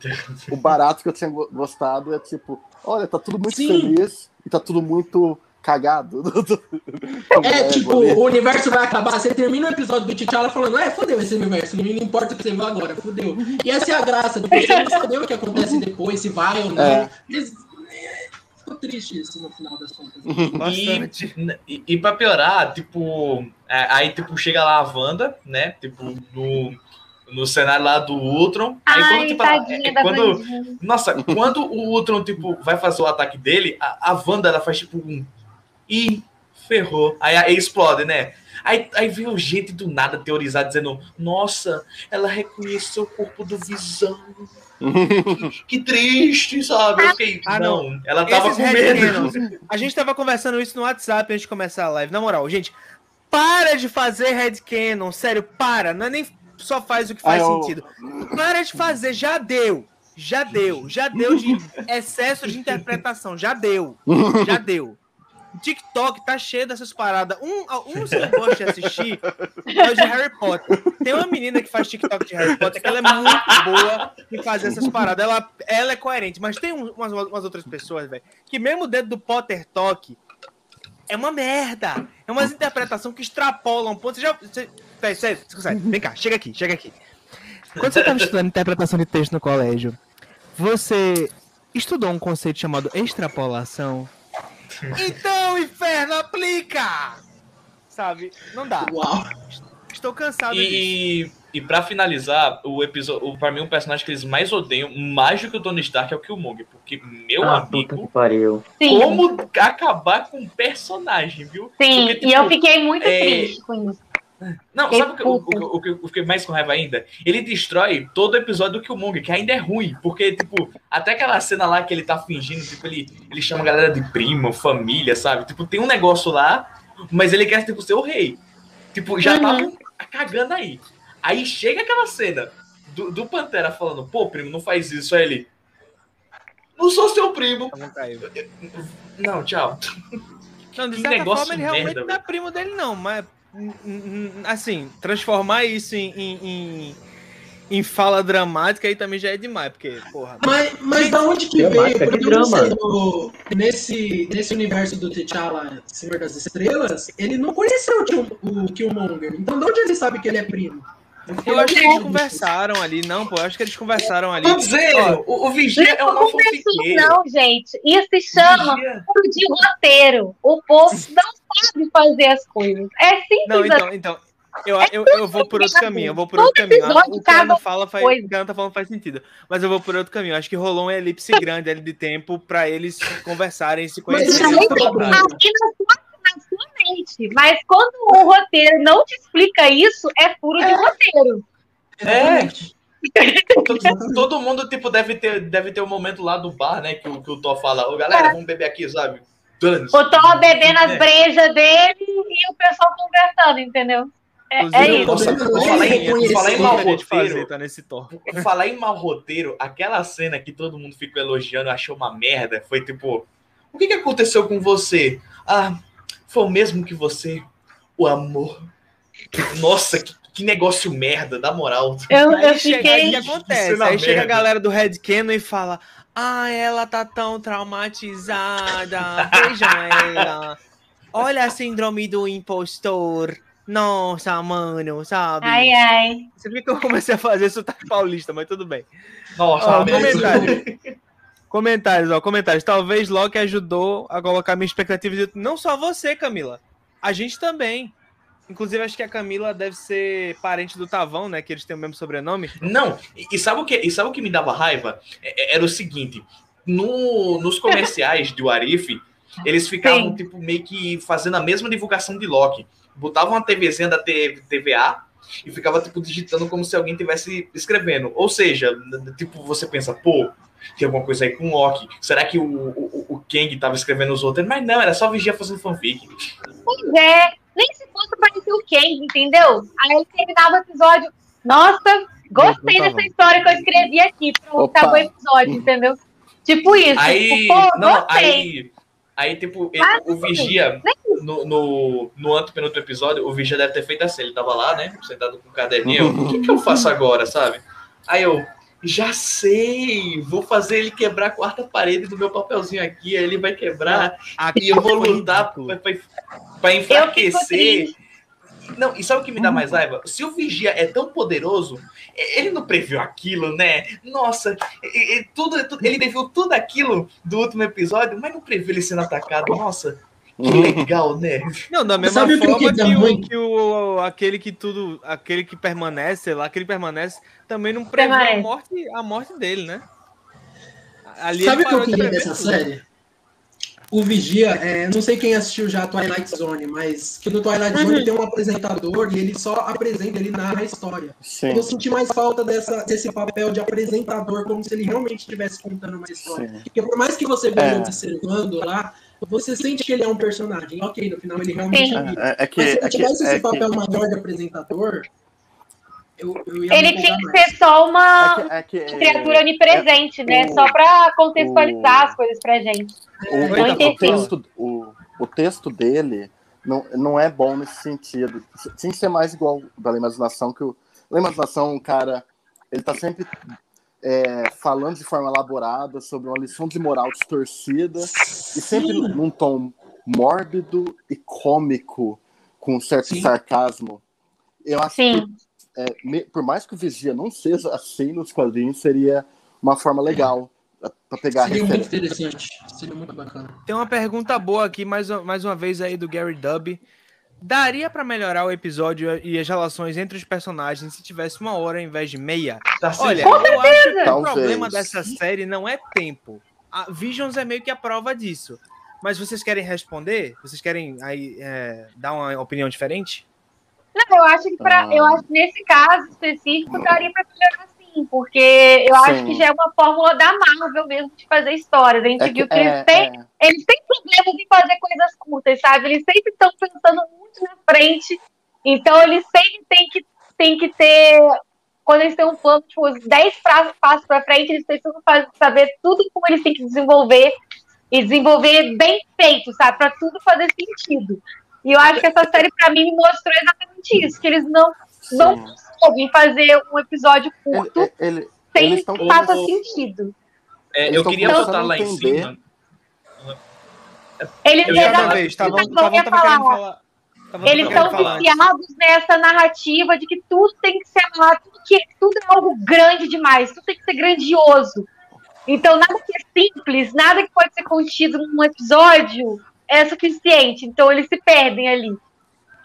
o barato que eu tinha go- gostado é tipo, olha, tá tudo muito Sim. feliz e tá tudo muito cagado. Com o É, tipo, ali. o universo vai acabar. Você termina o episódio do T'Challa falando, é, fodeu esse universo, não importa o que você vê agora, fodeu. E essa é a graça, porque você não saber o que acontece depois, se vai ou não. É. Mas, é, ficou triste isso no final das contas. Bastante. E, e pra piorar, tipo, é, aí tipo, chega lá a Wanda, né? Tipo, no, no cenário lá do Ultron. Aí Ai, quando, tipo, ela- é, da quando. Nossa, quando o Ultron, tipo, vai fazer o ataque dele, a, a Wanda ela faz tipo um. Ih, ferrou. Aí, aí explode, né? Aí, aí veio gente do nada teorizar, dizendo: Nossa, ela reconheceu o corpo do Visão. Que triste, sabe? Eu fiquei, Ah, não, ela tava Esses com medo. A gente tava conversando isso no WhatsApp antes de começar a live. Na moral, gente, para de fazer headcanon. Sério, para. Não é nem só faz o que faz eu- sentido. Para de fazer, já deu. Já deu. Já deu de excesso de interpretação. Já deu. Já deu. TikTok tá cheio dessas paradas. Um, um que eu gosto de assistir é o de Harry Potter. Tem uma menina que faz TikTok de Harry Potter que ela é muito boa em fazer essas paradas. Ela, ela é coerente, mas tem um- umas, umas outras pessoas, velho, que mesmo dentro do Potter Talk é uma merda. É umas interpretações que extrapolam um ponto. Você já. Você, véi, você consegue? Vem cá, chega aqui, chega aqui. Quando você estava estudando interpretação de texto no colégio, você estudou um conceito chamado extrapolação? Então, inferno, aplica! Sabe? Não dá. Uau. Estou cansado disso. E, E para finalizar, o episódio, para mim, um personagem que eles mais odeiam, mais do que o Tony Stark, é o Killmonger. Porque, meu ah, amigo, pariu. como acabar com um personagem, viu? Sim, porque, tipo, e eu tipo, fiquei muito é... triste com isso. Não, sabe o que, o, o, que eu fiquei mais com raiva ainda? Ele destrói todo o episódio do Killmonger, que ainda é ruim, porque, tipo, até aquela cena lá que ele tá fingindo, tipo, ele, ele chama a galera de prima, família, sabe? Tipo, tem um negócio lá, mas ele quer, tipo, ser o rei. Tipo, já uhum. tava cagando aí. Aí chega aquela cena do, do Pantera falando, pô, primo, não faz isso. Aí ele. Não sou seu primo. Não, tchau. Não, de certa forma, ele realmente merda, não é primo dele, não, mas assim, transformar isso em, em, em, fala dramática aí também já é demais, porque, porra. Mas, mas da onde que veio? Porque drama. No, nesse, nesse universo do T'Challa, Senhor das Estrelas, ele não conheceu o, o Killmonger. Então de onde ele sabe que ele é primo? Eu acho que eles conversaram ali, não, pô. Eu acho que eles conversaram ali. Tô dizendo, o, o Vigia é uma fofiqueira. Não, gente. Isso se chama de roteiro. O povo não sabe fazer as coisas. É simples. Não, então, então. Eu, eu, eu vou por outro caminho, eu vou por outro caminho. O que ela fala faz, o tá falando faz sentido. Mas eu vou por outro caminho. Acho que rolou um elipse grande ali de tempo para eles conversarem, se conhecerem. Mas. Mas quando o roteiro não te explica isso, é furo é. de roteiro. É. todo, todo, mundo, tipo, deve ter, deve ter um momento lá do bar, né? Que, que o Thor fala, ô galera, é. vamos beber aqui, sabe? O Thor bebendo as é. brejas dele e o pessoal conversando, entendeu? É, é isso. Nossa, falar em, falar em mal roteiro, tá nesse tom. falar em mal roteiro, aquela cena que todo mundo ficou elogiando, achou uma merda, foi tipo, o que, que aconteceu com você? Ah, foi o mesmo que você, o amor. Nossa, que, que negócio merda, da moral. Eu, eu aí fiquei... Aí que acontece? Aí chega a galera do Red Cannon e fala: Ah, ela tá tão traumatizada. Vejam ela. Olha a síndrome do impostor. Nossa, mano, sabe? Ai, ai. Você viu que eu comecei a fazer sotaque paulista, mas tudo bem. Nossa, ó, comentário. Comentários, ó, comentários. Talvez Loki ajudou a colocar minha expectativa de. Não só você, Camila. A gente também. Inclusive, acho que a Camila deve ser parente do Tavão, né? Que eles têm o mesmo sobrenome. Não, e sabe o que, e sabe o que me dava raiva? É, é, era o seguinte: no, nos comerciais do Arif, eles ficavam, Sim. tipo, meio que fazendo a mesma divulgação de Loki. Botavam uma TVzinha da TVA e ficava, tipo, digitando como se alguém estivesse escrevendo. Ou seja, tipo, você pensa, pô, tem alguma coisa aí com o Loki. Será que o, o, o Kang tava escrevendo os outros? Mas não, era só Vigia fazendo fanfic. Pois é, nem se fosse aparecer o Kang, entendeu? Aí ele terminava o episódio. Nossa, gostei dessa história que eu escrevi aqui. Pronto, acabou o episódio, entendeu? Tipo isso. Aí, tipo, pô, não, aí, aí, tipo, ele, o Vigia, no, no, no antepenúltimo episódio, o Vigia deve ter feito assim. Ele tava lá, né? Sentado com o caderninho. o que, que eu faço agora, sabe? Aí eu, já sei, vou fazer ele quebrar a quarta parede do meu papelzinho aqui, aí ele vai quebrar aqui e eu vou lutar para enfraquecer. Não, e sabe o que me dá mais raiva? Se o Vigia é tão poderoso, ele não previu aquilo, né? Nossa, ele, tudo, ele previu tudo aquilo do último episódio, mas não previu ele sendo atacado. Nossa, que uhum. legal, né? Não, da mesma Sabe forma que, que, o, que o, aquele que tudo, aquele que permanece, sei lá, aquele que permanece, também não prevê a morte, a morte dele, né? Ali Sabe o que eu queria dessa tudo. série? O Vigia, é, não sei quem assistiu já a Twilight Zone, mas que no Twilight Zone uhum. tem um apresentador e ele só apresenta, ele narra a história. Sim. Eu senti mais falta dessa, desse papel de apresentador, como se ele realmente estivesse contando uma história. Sim. Porque por mais que você veja é. observando lá, você sente que ele é um personagem. Ok, no final ele realmente é. é, é que, Mas se ele é tivesse é esse papel que... maior de apresentador, eu, eu ele tinha que ser só uma é que, é que, criatura onipresente, né? O, só para contextualizar o, as coisas pra gente. O, não o, texto, o, o texto dele não, não é bom nesse sentido. Tinha que ser mais igual da imaginação, que o da imaginação, um cara, ele tá sempre é, falando de forma elaborada sobre uma lição de moral distorcida e sempre Sim. num tom mórbido e cômico, com um certo Sim. sarcasmo. Eu acho Sim. que, é, me, por mais que o Vigia não seja assim nos quadrinhos, seria uma forma legal para pegar Seria muito interessante, seria muito bacana. Tem uma pergunta boa aqui, mais, mais uma vez aí do Gary Dubb. Daria para melhorar o episódio e as relações entre os personagens se tivesse uma hora ao invés de meia? Tá Olha, Com eu acho que o Talvez. problema dessa série não é tempo. A Visions é meio que a prova disso. Mas vocês querem responder? Vocês querem aí é, dar uma opinião diferente? Não, eu acho que pra, Ah. eu acho que nesse caso específico daria pra melhorar porque eu acho Sim. que já é uma fórmula da Marvel mesmo de fazer histórias. A gente É que- viu que eles é, têm, é. eles têm problemas em fazer coisas curtas, sabe? Eles sempre estão pensando muito na frente, então eles sempre têm que, têm que ter. Quando eles têm um plano, tipo, os 10 passos, pra frente, eles precisam faz- saber tudo como eles têm que desenvolver e desenvolver bem feito, sabe? Pra tudo fazer sentido. E eu acho que essa série, pra mim, me mostrou exatamente isso, que eles não, não. Conseguem fazer um episódio curto ele- ele- sem eles faça como- sentido. É, eu queria botar lá em cima. Eles Estavam querendo falar. estão viciados nessa narrativa de que tudo tem que ser amarrado, tudo, que, tudo é algo grande demais, tudo tem que ser grandioso. Então, nada que é simples, nada que pode ser contido num episódio é suficiente. Então, eles se perdem ali.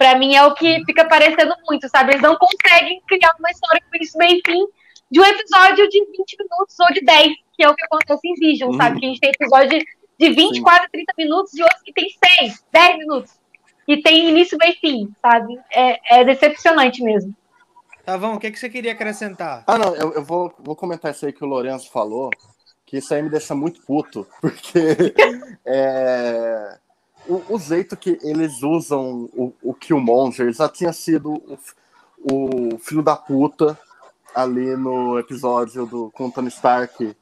Pra mim, é o que fica parecendo muito, sabe? Eles não conseguem criar uma história com início, meio e fim de um episódio de 20 minutos ou de 10, que é o que acontece em Vision, Uhum. sabe? Que a gente tem episódio de, de 20, Sim. quase 30 minutos e outros que tem 6, 10 minutos. E tem início, meio e fim, sabe? É, é decepcionante mesmo. Tavão, o que, que você queria acrescentar? Ah, não, eu, eu vou, vou comentar isso aí que o Lourenço falou, que isso aí me deixa muito puto, porque é, o, o jeito que eles usam o, o Killmonger já tinha sido o, o filho da puta ali no episódio do, com o Tony Stark,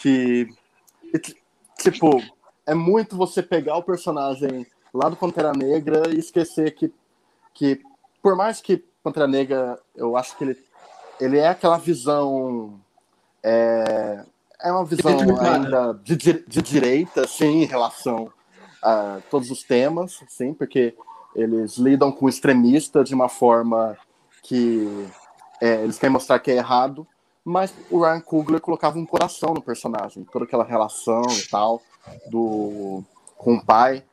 que, ti- tipo, é muito você pegar o personagem lá do Pantera Negra e esquecer que, que por mais que Pantera Negra, eu acho que ele, ele é aquela visão. É, é uma visão Determinada. ainda de, de direita, sim, em relação todos os temas, sim, porque eles lidam com o extremista de uma forma que é, eles querem mostrar que é errado, mas o Ryan Coogler colocava um coração no personagem, toda aquela relação e tal do com o pai.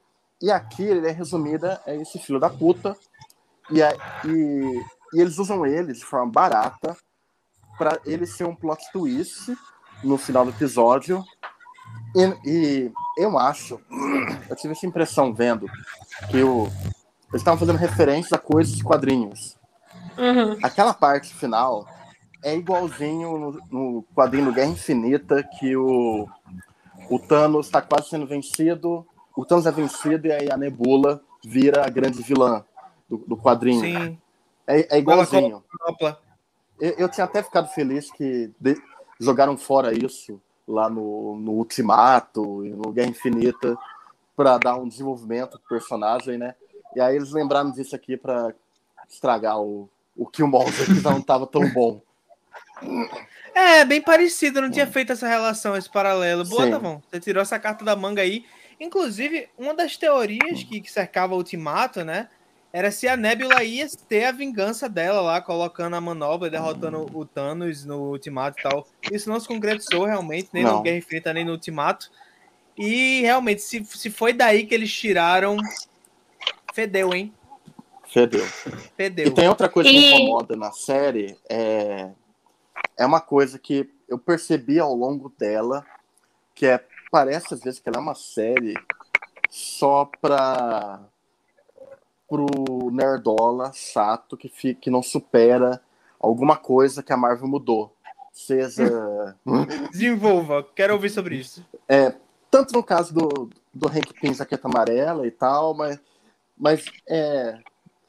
E aqui ele é resumida é esse filho da puta e, a- e, e eles usam ele de forma barata para ele ser um plot twist no final do episódio. E, e eu acho, eu tive essa impressão vendo que o, eles estavam fazendo referências a coisas de quadrinhos. Aquela parte final é igualzinho no, no quadrinho do Guerra Infinita que o, o Thanos está quase sendo vencido. O Thanos é vencido e aí a Nebula vira a grande vilã do, do quadrinho. Sim. É, é igualzinho. Eu, eu tinha até ficado feliz que de- jogaram fora isso lá no, no Ultimato e no Guerra Infinita para dar um desenvolvimento pro personagem, né? E aí eles lembraram disso aqui para estragar o, o Killmonger, que já não tava tão bom. É, bem parecido, eu não tinha feito essa relação, esse paralelo. Boa, Sim. Tavão. Você tirou essa carta da manga aí. Inclusive, uma das teorias que, que cercava o Ultimato, né? Era se a Nebula ia ter a vingança dela lá, colocando a manobra, derrotando o Thanos no Ultimato e tal. Isso não se concretizou realmente, nem no Não. Guerra Infinita, nem no Ultimato. E realmente, se, se foi daí que eles tiraram. Fedeu, hein? Fedeu. Fedeu. E tem outra coisa que E- me incomoda na série, é, é uma coisa que eu percebi ao longo dela, que é, parece às vezes que ela é uma série só pra pro nerdola chato que, fi- que não supera alguma coisa que a Marvel mudou. Seja Desenvolva, quero ouvir sobre isso. tanto no caso do, do Hank Pym jaqueta amarela e tal, mas, mas é,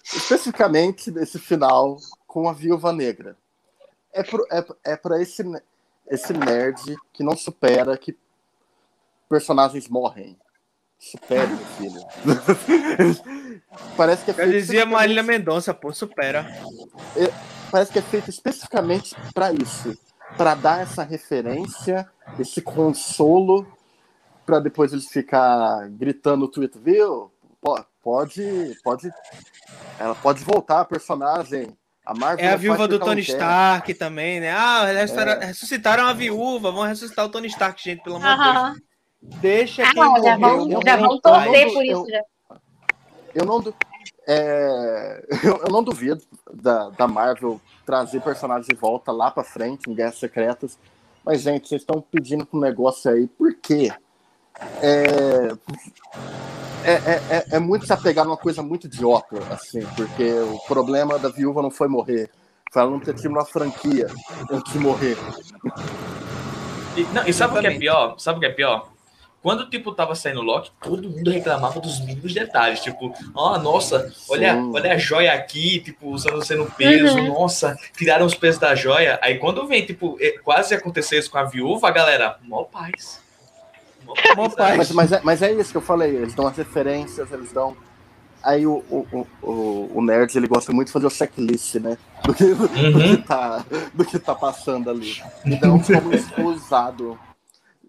especificamente nesse final com a Viúva Negra. É, pro, é, é para esse, esse nerd que não supera que personagens morrem. Supere, meu filho. Parece que é Eu feito dizia Marília Mendonça, pô, supera. parece que é feito especificamente para isso, para dar essa referência, esse consolo, para depois eles ficar gritando no Twitter, viu? Po- Pode, pode, ela pode voltar a personagem. A Marvel É a viúva do Tony. Stark também, né? Ah, ressuscitaram, É. ressuscitaram a viúva, vão ressuscitar o Tony Stark, gente, pelo amor de Aham. Deus. Deixa Ah, quem já eu- já eu- vão eu- torcer eu- por eu- isso. Já. Eu não, É, eu, não duvido da, da Marvel trazer personagens de volta lá para frente em Guerras Secretas. Mas, gente, vocês estão pedindo um negócio aí, por quê? É, é, é, é, é muito se apegar numa coisa muito idiota, assim, porque o problema da viúva não foi morrer, foi ela não ter tido uma franquia antes de morrer. E, não, e sabe o que é pior? Sabe o que é pior? Quando, tipo, tava saindo o Loki, todo mundo reclamava dos mínimos detalhes. Tipo, ó, oh, nossa, olha, olha a joia aqui, tipo, usando sendo peso, uhum. nossa, tiraram os pesos da joia. Aí quando vem, tipo, quase acontecer isso com a viúva, a galera, mó paz. Mó paz. Mas, mas, é, mas é isso que eu falei, eles dão as referências, eles dão. Aí o, o, o, o nerd ele gosta muito de fazer o checklist, né? Do que, uhum. do que, tá, do que tá passando ali. Então, como usado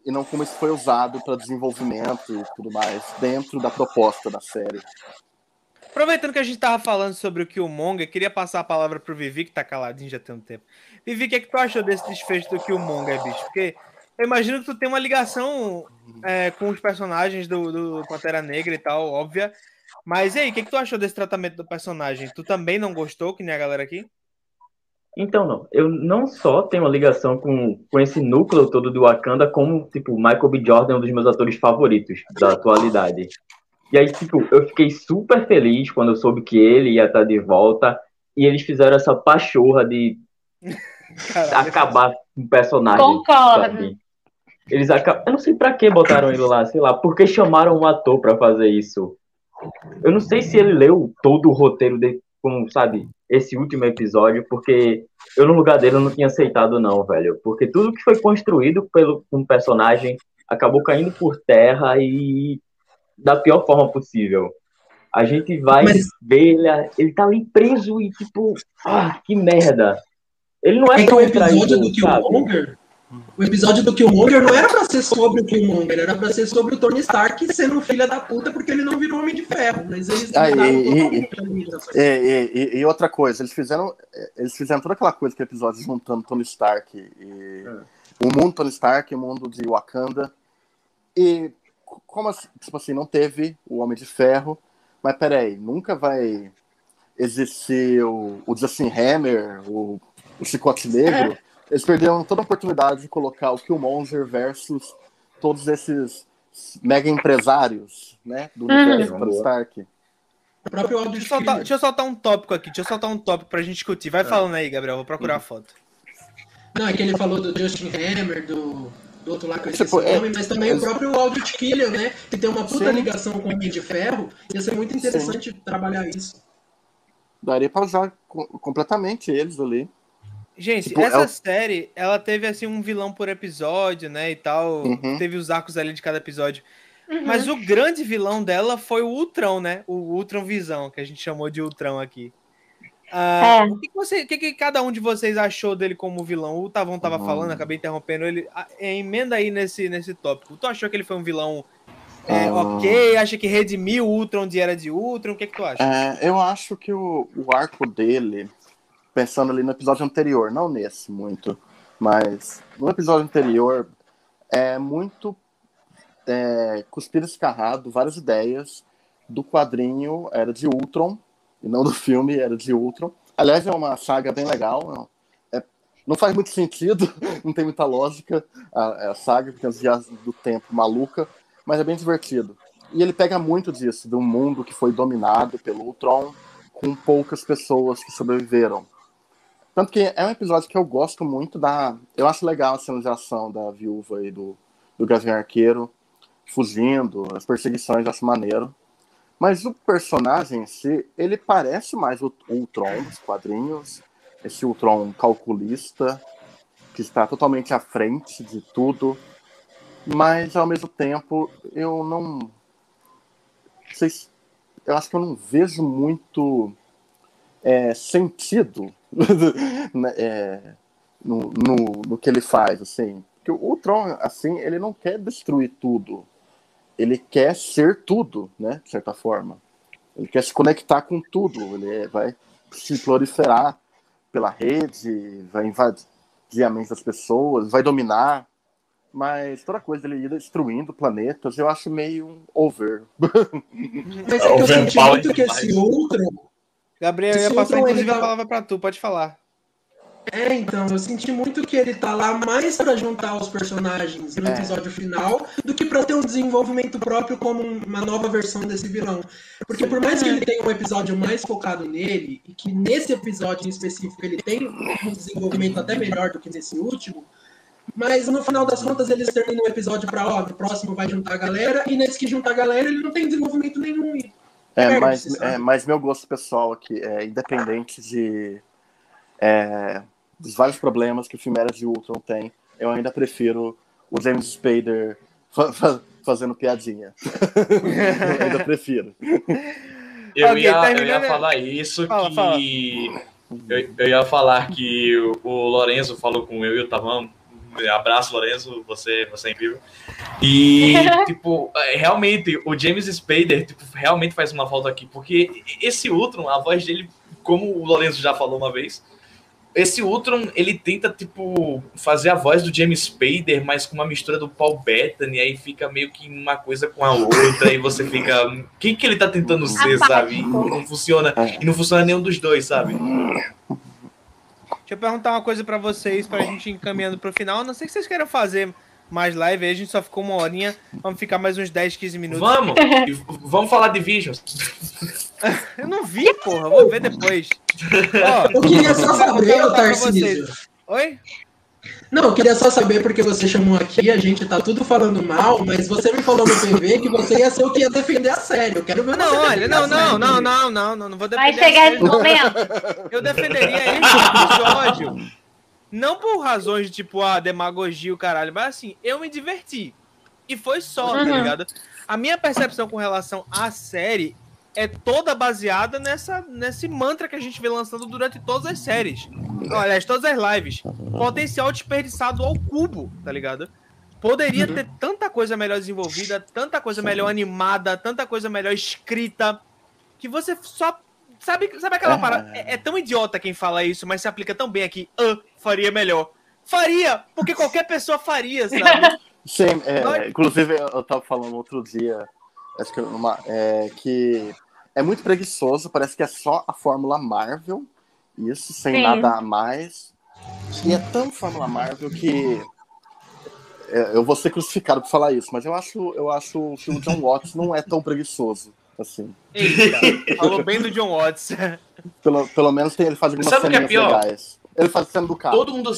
e não como isso foi usado para desenvolvimento e tudo mais dentro da proposta da série. Aproveitando que a gente tava falando sobre o Killmonger, queria passar a palavra pro Vivi, que tá caladinho já tem um tempo. Vivi, o que, é que tu achou desse desfecho do Killmonger, bicho? Porque eu imagino que tu tem uma ligação é, com os personagens do, do Pantera Negra e tal, óbvia. Mas e aí, o que, é que tu achou desse tratamento do personagem? Tu também não gostou, que nem a galera aqui? Então, não. Eu não só tenho uma ligação com, com esse núcleo todo do Wakanda, como, tipo, Michael B. Jordan é um dos meus atores favoritos da atualidade. E aí, tipo, eu fiquei super feliz quando eu soube que ele ia estar de volta. E eles fizeram essa pachorra de Caralho, acabar com o personagem. Concordo. Eles acabam. Eu não sei pra que botaram ele lá, sei lá, porque chamaram um ator para fazer isso. Eu não sei se ele leu todo o roteiro de, como, sabe, esse último episódio, porque eu no lugar dele eu não tinha aceitado não, velho. Porque tudo que foi construído pelo um personagem acabou caindo por terra e da pior forma possível. A gente vai Mas... ver ele, ele tá ali preso e tipo, ah, que merda. Ele não é, é tão que o episódio do Killmonger, o episódio do Killmonger não era pra ser sobre o Killmonger, era pra ser sobre o Tony Stark sendo um filho da puta porque ele não virou Homem de Ferro. Mas eles ah, e, e, e, e, outra coisa, eles fizeram, eles fizeram toda aquela coisa que o episódio juntando Tony Stark e é. o mundo Tony Stark o mundo de Wakanda. E como assim, tipo assim, não teve o Homem de Ferro, mas peraí, nunca vai existir o, o Justin Hammer, o, o Chicote Negro. É eles perderam toda a oportunidade de colocar o Killmonger versus todos esses mega empresários, né, do universo hum. Stark. O próprio deixa, eu soltar, deixa eu soltar um tópico aqui, deixa eu soltar um tópico pra gente discutir. Vai é. falando aí, Gabriel, vou procurar a foto. Não, é que ele falou do Justin Hammer, do, do outro lá que eu esqueci tipo, o nome, é, mas também é, o próprio Aldrich Killian, né? Que tem uma puta sim. ligação com o Homem de Ferro. Ia ser muito interessante sim. trabalhar isso. Daria pra usar completamente eles ali. Gente, tipo, essa é o... série, ela teve assim um vilão por episódio, né, e tal. Uhum. Teve os arcos ali de cada episódio. Uhum. Mas o grande vilão dela foi o Ultron, né? O Ultron Visão, que a gente chamou de Ultron aqui. Uh, é. O, que, você, o que, que, cada um de vocês achou dele como vilão? O Tavão tava uhum. falando, acabei interrompendo ele. A, emenda aí nesse, nesse tópico. Tu achou que ele foi um vilão é, ok? Acha que redimiu o Ultron de Era de Ultron? O que, que tu acha? É, eu acho que o, o arco dele pensando ali no episódio anterior, não nesse muito, mas no episódio anterior é muito é, cuspir escarrado, várias ideias do quadrinho era de Ultron e não do filme era de Ultron. Aliás, é uma saga bem legal. É, não faz muito sentido, não tem muita lógica a, a saga, porque as viagens do tempo maluca, mas é bem divertido. E ele pega muito disso, de um mundo que foi dominado pelo Ultron, com poucas pessoas que sobreviveram. Tanto que é um episódio que eu gosto muito da. Eu acho legal a cena de ação da viúva e do, do Gavião Arqueiro fugindo, as perseguições, acho maneiro. Mas o personagem em si, ele parece mais o Ultron dos quadrinhos, esse Ultron calculista, que está totalmente à frente de tudo. Mas ao mesmo tempo, eu não. Sei, eu acho que eu não vejo muito é, sentido é, no, no, no, que ele faz, assim. Porque o Tron, assim, ele não quer destruir tudo. Ele quer ser tudo, né? De certa forma. Ele quer se conectar com tudo. Ele é, vai se proliferar pela rede, vai invadir a mente das pessoas, vai dominar. mas toda coisa dele ir destruindo planetas, eu acho meio over. Mas é que eu senti muito que esse Ultron. Gabriel, eu ia passar inclusive a palavra pra tu, pode falar. É, então, eu senti muito que ele tá lá mais para juntar os personagens no é. episódio final do que para ter um desenvolvimento próprio como uma nova versão desse vilão. Porque por mais que ele tenha um episódio mais focado nele, e que nesse episódio em específico ele tem um desenvolvimento até melhor do que nesse último, mas no final das contas eles terminam o episódio para ó, no próximo vai juntar a galera, e nesse que juntar a galera ele não tem desenvolvimento nenhum. É, mas, é, mas meu gosto pessoal aqui é independente de. É, dos vários problemas que o filme Era de Ultron tem, eu ainda prefiro o James Spader fa fa fazendo piadinha. eu ainda prefiro. Eu, okay, ia, eu ia falar isso fala, que. Fala. Eu, eu, ia falar que o, o Lorenzo falou com eu e o Tavam. Abraço, Lorenzo, você, você é incrível. E, tipo, é, realmente, o James Spader tipo, realmente faz uma falta aqui, porque esse Ultron, a voz dele, como o Lorenzo já falou uma vez, esse Ultron, ele tenta, tipo, fazer a voz do James Spader, mas com uma mistura do Paul Bettany, aí fica meio que uma coisa com a outra, e você fica. Quem que ele tá tentando ser, sabe? E não funciona. E não funciona nenhum dos dois, sabe? Deixa eu perguntar uma coisa para vocês, pra gente ir encaminhando pro final. Não sei se vocês querem fazer mais live, aí a gente só ficou uma horinha. Vamos ficar mais uns 10, 15 minutos. Vamos! vamos falar de Visions. Eu não vi, porra. Vou ver depois. Ó, eu queria só saber, Tarcísio. Oi? Não, eu queria só saber porque você chamou aqui, a gente tá tudo falando mal, mas você me falou no PV que você ia ser o que ia defender a série. Eu quero ver Não, olha, não, não, não, não, não, não, não vou defender. Vai chegar esse momento. Eu defenderia esse episódio. Não por razões de tipo, a ah, demagogia o caralho, mas assim, eu me diverti. E foi só, tá uhum. tá ligado? A minha percepção com relação à série é toda baseada nessa, nesse mantra que a gente vem lançando durante todas as séries. Aliás, todas as lives. Potencial desperdiçado ao cubo, tá ligado? Poderia uhum. ter tanta coisa melhor desenvolvida, tanta coisa melhor animada, tanta coisa melhor escrita, que você só. Sabe, sabe aquela é. parada? É, é, tão idiota quem fala isso, mas se aplica tão bem aqui. Ah, faria melhor. Faria! Porque qualquer pessoa faria, sabe? Sim, é, inclusive eu tava falando outro dia, acho que, uma, é, que é muito preguiçoso, parece que é só a Fórmula Marvel, isso, sem Sim. nada a mais. E é tão Fórmula Marvel que é, eu vou ser crucificado por falar isso, mas eu acho, eu acho que o John Watts não é tão preguiçoso assim. Eita, falou bem do John Watts. Pelo, pelo menos tem, ele faz algumas Sabe cenas é legais. Ele faz cena do carro. Todo mundo.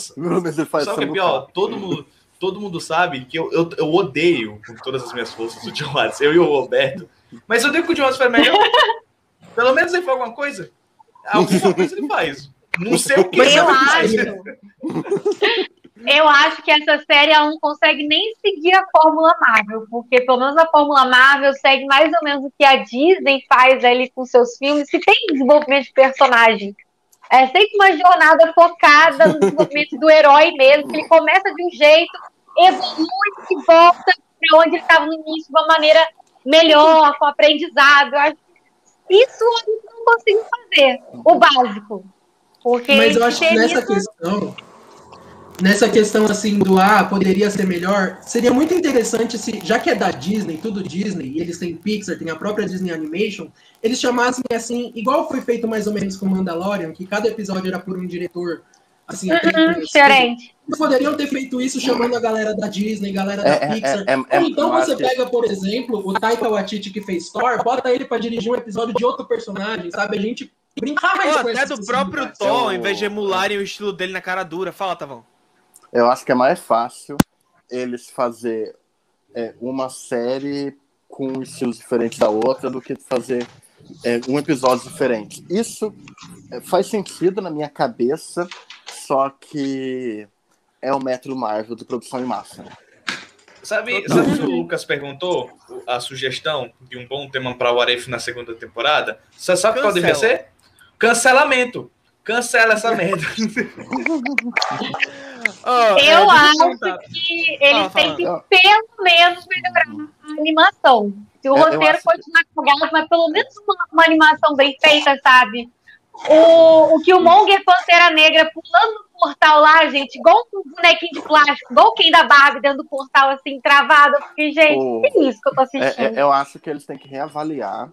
Faz Sabe o que é pior? Todo mundo, todo mundo sabe que eu, eu, eu, odeio com todas as minhas forças o John Watts, eu e o Roberto. Mas eu odeio que o Watts faz melhor. Pelo menos ele faz alguma coisa. Alguma coisa ele faz. Não sei o que. Eu acho. Eu acho que essa série ela não consegue nem seguir a Fórmula Marvel, porque pelo menos a Fórmula Marvel segue mais ou menos o que a Disney faz ali com seus filmes, que tem desenvolvimento de personagem. É sempre uma jornada focada no desenvolvimento do herói mesmo, que ele começa de um jeito, evolui e volta para onde ele estava no início de uma maneira melhor, com aprendizado. Eu acho isso gente não conseguiu fazer, o básico. Porque Mas eu acho que nessa isso... questão, nessa questão assim do ah, poderia ser melhor, seria muito interessante se, já que é da Disney, tudo Disney, e eles têm Pixar, tem a própria Disney Animation, eles chamassem assim, igual foi feito mais ou menos com Mandalorian, que cada episódio era por um diretor assim, uh -uh, diferente. Eles poderiam ter feito isso chamando a galera da Disney, galera da é, é Pixar. É, é, Ou então você pega, por exemplo, o Taika Waititi que fez Thor, bota ele para dirigir um episódio de outro personagem, sabe? A gente brincar mais Pô, com Até do próprio Thor, em vez de emularem o estilo dele na cara dura. Fala, Tavão. Eu acho que é mais fácil eles fazer é, uma série com estilos diferentes da outra do que fazer é, um episódio diferente. Isso é, faz sentido na minha cabeça, só que é o método Marvel de produção em massa. Sabe, sabe o que o Lucas perguntou? A sugestão de um bom tema para o Aref na segunda temporada? Você sabe qual deveria ser? Cancelamento. Cancela essa merda. Oh, eu é, acho que ele tem que pelo menos melhorar a animação. Se o é, roteiro acho... continuar cagado, mas pelo menos uma, uma, animação bem feita, sabe? O, o Killmonger Pantera Negra pulando no portal lá, gente, igual um bonequinho de plástico, igual quem da Barbie dentro do portal, assim, travado. Porque, gente, o... que isso que eu tô assistindo? É, é, eu acho que eles têm que reavaliar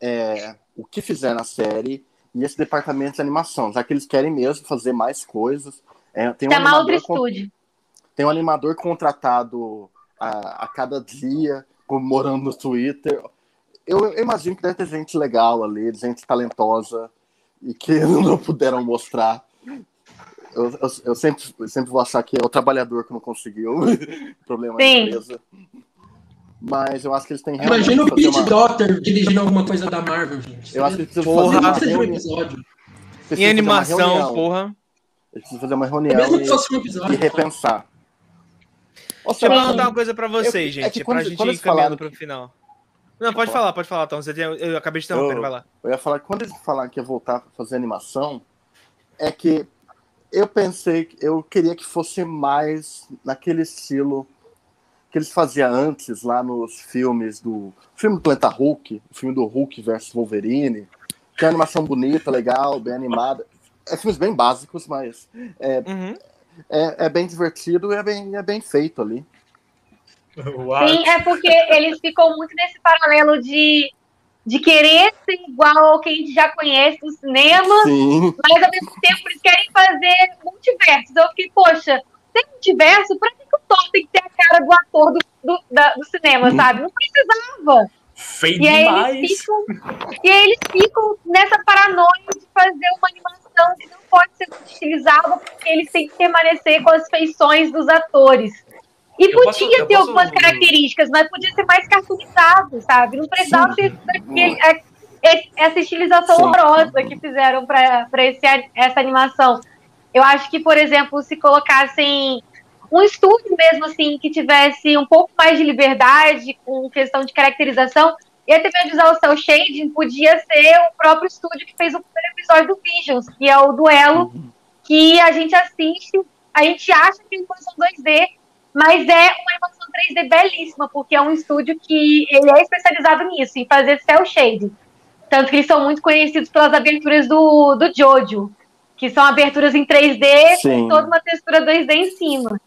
é, o que fizeram na série e esse departamento de animação, já que eles querem mesmo fazer mais coisas. É, tem um Chamar outro estúdio. Tem um animador contratado a, a cada dia, morando no Twitter. Eu, eu, imagino que deve ter gente legal ali, gente talentosa, e que não puderam mostrar. Eu, eu, eu sempre, eu sempre vou achar que é o trabalhador que não conseguiu. Problema Sim. da empresa. Mas eu acho que eles têm Imagina o Pete uma... Doctor dirigindo alguma coisa da Marvel, gente. Eu acho que eles precisam fazer um episódio. Em animação, porra. Eles precisam fazer uma reunião e, um episódio, e repensar. Deixa eu perguntar uma coisa pra vocês, eu, gente, é quando, pra gente ir caminhando pro final. Não, pode falar, pode falar, Tom. Você tem, eu acabei de interromper, vai lá. Eu ia falar que quando eles falaram que ia voltar pra fazer animação, é que eu pensei, eu queria que fosse mais naquele estilo que eles faziam antes lá nos filmes do filme do Planeta Hulk, o filme do Hulk versus Wolverine, que é uma animação bonita, legal, bem animada. É filmes bem básicos, mas é, uhum. é, é, bem divertido e é bem, é bem feito ali. Sim, é porque eles ficam muito nesse paralelo de, de querer ser igual ao que a gente já conhece no cinema, Sim. mas ao mesmo tempo eles querem fazer multiversos. Eu fiquei, poxa, tem multiverso? Pra que, que o Thor tem que ter a cara do ator do, do, da, do cinema, hum. sabe? Não precisava. Feio e demais. Aí ficam, e aí eles ficam nessa paranoia de fazer uma animação que não pode ser utilizada porque eles têm que permanecer com as feições dos atores. E eu podia posso, ter algumas posso... características, mas podia ser mais cartoonizado, sabe? Não precisava ter daquele, é, essa estilização Sim. horrorosa que fizeram para essa animação. Eu acho que, por exemplo, se colocassem um estúdio mesmo assim que tivesse um pouco mais de liberdade com questão de caracterização, e até mesmo usar o cel shading podia ser o próprio estúdio que fez o primeiro episódio do Visions, que é o duelo uhum. que a gente assiste, a gente acha que é animação 2D, mas é uma animação 3D belíssima, porque é um estúdio que ele é especializado nisso, em fazer cel shading. Tanto que eles são muito conhecidos pelas aberturas do, do Jojo, que são aberturas em 3D Sim. com toda uma textura 2D em cima.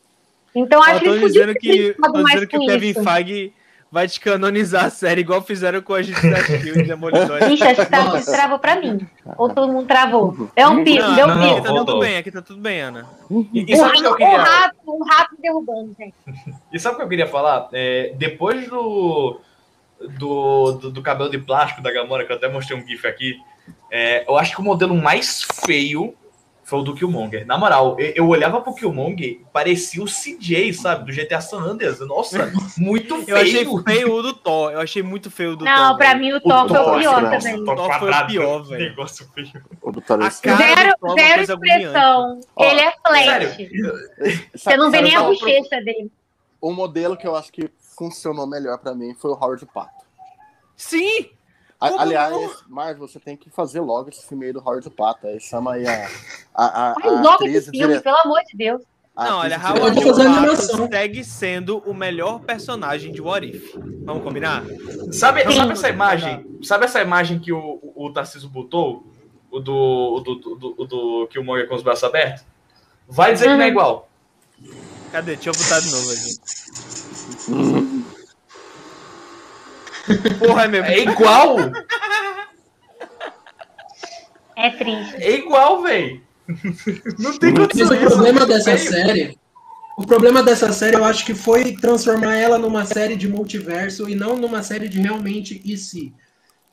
Então acho que eles dizendo que, dizendo que o Kevin Feige vai te canonizar a série, igual fizeram com a gente da Shield Demolidor. Ixi, acho que tá, travou pra mim. Ou todo mundo travou. É um pico, deu um pico. Aqui tá tudo bem, aqui tá tudo bem, Ana. E, e sabe o que eu queria... Um rato, um rato derrubando, gente. E sabe o que eu queria falar? É, depois do, do, do, do, cabelo de plástico da Gamora, que eu até mostrei um gif aqui, é, eu acho que o modelo mais feio foi o do Killmonger. Na moral, eu, olhava pro Killmonger, parecia o CJ, sabe? Do GTA San Andreas. Nossa, muito feio. Eu achei feio o do Thor. Eu achei muito feio o do Não, Thor. Não, pra mim o Thor, o foi o pior também. O Thor foi o pior, velho. Negócio feio. Cara zero, zero expressão. Ele é flash. Você não vê nem a bochecha dele. O modelo que eu acho que funcionou melhor pra mim foi o Howard Pato. Sim! Como Aliás, não? Marvel, você tem que fazer logo esse filme aí do Howard Pata. Aí chama aí a. a, a, Faz logo esse filme, dire... pelo amor de Deus. não, olha, Howard Pato segue sendo o melhor personagem de What If. Vamos combinar? Sabe, sabe essa imagem? Sabe essa imagem que o, o Tarcísio botou? O do, o do, do, do, do Killmonger com os braços abertos? Vai dizer uhum. que não é uhum. igual. Cadê? Deixa eu botar de novo aqui. Porra, meu. É igual! É triste. É igual, velho. Não tem condição. Mas o problema dessa série. O problema dessa série, eu acho que foi transformar ela numa série de multiverso e não numa série de realmente e se.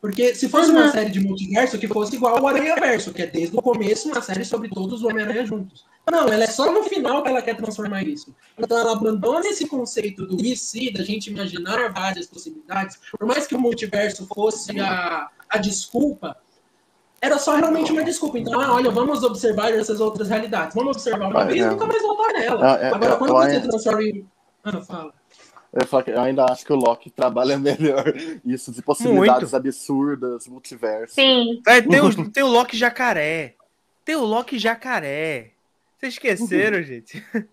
Porque se fosse uma série de multiverso, que fosse igual ao Aranha Verso, que é desde o começo uma série sobre todos os Homem-Aranha juntos. Não, ela é só no final que ela quer transformar isso. Então ela abandona esse conceito do e se, da gente imaginar várias possibilidades. Por mais que o multiverso fosse a, a desculpa, era só realmente uma desculpa. Então, ah, olha, vamos observar essas outras realidades. Vamos observar uma ah, vez e é. nunca mais voltar nela. É, é, Agora, quando você transforma em. Ah, fala. Eu, eu ainda acho que o Loki trabalha melhor isso de possibilidades Muito. absurdas, multiverso. Sim. É, tem, o, tem o Loki jacaré. Tem o Loki jacaré. Vocês esqueceram, gente?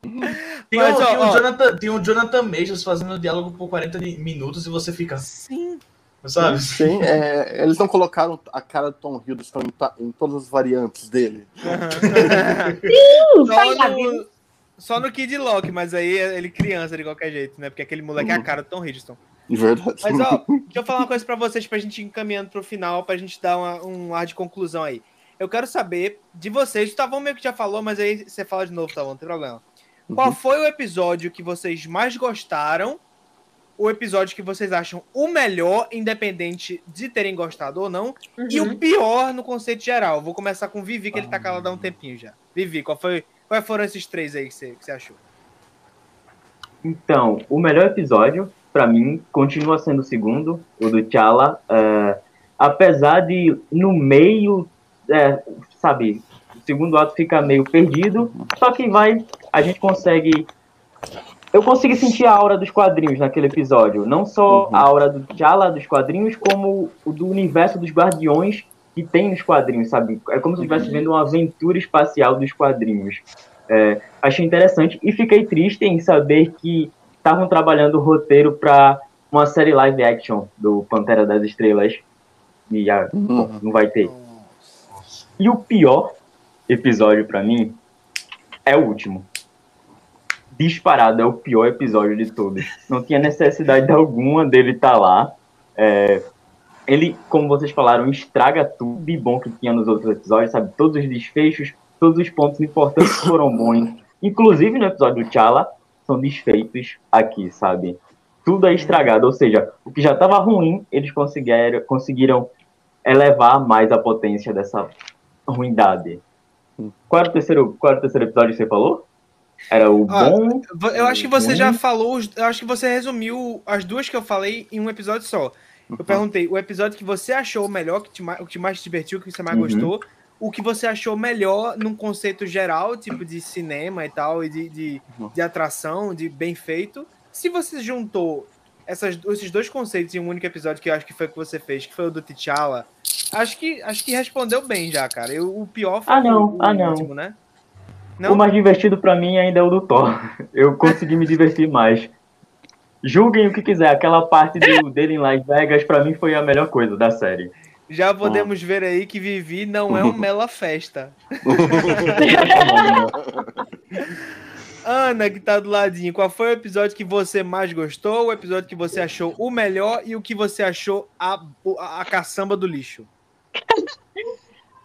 Tem, Mas, o, ó, tem, o Jonathan, tem o Jonathan Majors fazendo diálogo por 40 minutos e você fica. Sim. sabe? Sim, é, eles não colocaram a cara do Tom Hiddleston em, em todas as variantes dele. Sim, só, no, só no Kid Lock, mas aí é ele criança de qualquer jeito, né? Porque aquele moleque é a cara do Tom Hiddleston. Verdade. Mas, ó, deixa eu falar uma coisa pra vocês, pra gente ir encaminhando pro final, pra gente dar uma, um ar de conclusão aí. Eu quero saber de vocês, o Tavão meio que já falou, mas aí você fala de novo, Tavão, não tem problema. Qual uhum. foi o episódio que vocês mais gostaram? O episódio que vocês acham o melhor, independente de terem gostado ou não, uhum. e o pior no conceito geral. Vou começar com o Vivi, que ele tá calado há um tempinho já. Vivi, qual foi, quais foram esses três aí que você, que você achou? Então, o melhor episódio, para mim, continua sendo o segundo, o do T'Challa. É, apesar de, no meio, é, sabe, o segundo ato fica meio perdido, só que vai, a gente consegue eu consegui sentir a aura dos quadrinhos naquele episódio. Não só uhum. a aura do T'Challa dos quadrinhos, como o do universo dos Guardiões que tem nos quadrinhos, sabe? É como se eu estivesse vendo uma aventura espacial dos quadrinhos. É, achei interessante e fiquei triste em saber que estavam trabalhando o roteiro para uma série live action do Pantera das Estrelas. E a, uhum. não vai ter. E o pior episódio para mim é o último disparado é o pior episódio de todos. Não tinha necessidade alguma dele estar tá lá. É, ele, como vocês falaram, estraga tudo de bom que tinha nos outros episódios, sabe? Todos os desfechos, todos os pontos importantes foram bons. Inclusive no episódio do T'Challa, são desfeitos aqui, sabe? Tudo é estragado, ou seja, o que já estava ruim, eles conseguiram, conseguiram elevar mais a potência dessa ruindade. Qual era o terceiro, qual era o terceiro episódio que você falou? Era o ah, bom. Eu acho que você já falou. Eu acho que você resumiu as duas que eu falei em um episódio só. Eu uhum. perguntei o episódio que você achou melhor, que te, o que mais te divertiu, que você mais uhum. gostou. O que você achou melhor num conceito geral, tipo de cinema e tal, e de, de, uhum. de atração, de bem feito. Se você juntou essas, esses dois conceitos em um único episódio, que eu acho que foi o que você fez, que foi o do T'Challa, acho que, acho que respondeu bem já, cara. Eu, o pior foi ah, não. o, o ah, último, não. né? Não? O mais divertido para mim ainda é o do Thor. Eu consegui me divertir mais. Julguem o que quiser, aquela parte do, dele em Las Vegas para mim foi a melhor coisa da série. Já podemos ver aí que Vivi não é um mela festa. Ana, que tá do ladinho, qual foi o episódio que você mais gostou, o episódio que você achou o melhor e o que você achou a, a, a caçamba do lixo?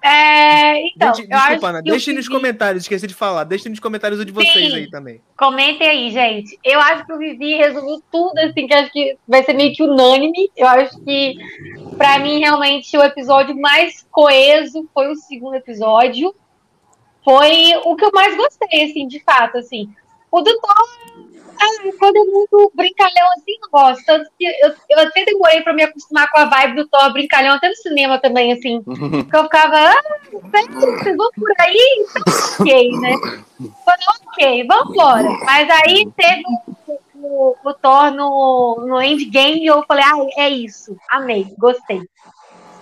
É, então, Gente, desculpa, Ana, deixem nos Vivi... comentários, esqueci de falar, deixem nos comentários o de vocês Sim, aí também. Comentem aí, gente. Eu acho que o Vivi resumiu tudo, assim, que acho que vai ser meio que unânime. Eu acho que, para mim, realmente, o episódio mais coeso foi o segundo episódio. Foi o que eu mais gostei, assim, de fato, assim. O do Thor ah, quando é muito brincalhão assim, não gosto. Tanto que eu, eu até demorei pra me acostumar com a vibe do Thor brincalhão, até no cinema também, assim. Que eu ficava, ah, vocês vão por aí? Então, ok, né? Falei, ok, vamos embora. Mas aí teve o, o, o Thor no, no Endgame e eu falei, ah, é isso. Amei, gostei.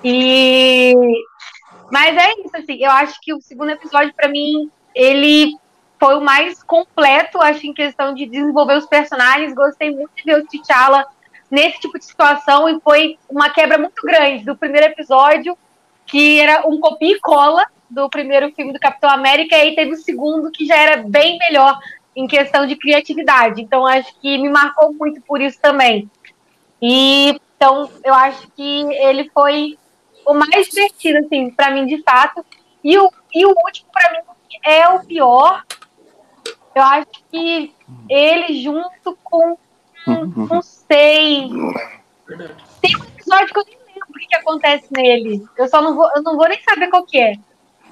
E. Mas é isso, assim, eu acho que o segundo episódio, para mim, ele foi o mais completo, acho, em questão de desenvolver os personagens. Gostei muito de ver o T'Challa nesse tipo de situação e foi uma quebra muito grande do primeiro episódio, que era um copia e cola do primeiro filme do Capitão América, e aí teve o segundo que já era bem melhor em questão de criatividade. Então acho que me marcou muito por isso também. E então eu acho que ele foi o mais divertido assim para mim de fato. E o, e o último para mim é o pior, eu acho que ele junto com. Não sei. Tem um episódio que eu nem lembro o que, que acontece nele. Eu só não vou, eu não vou nem saber qual que é.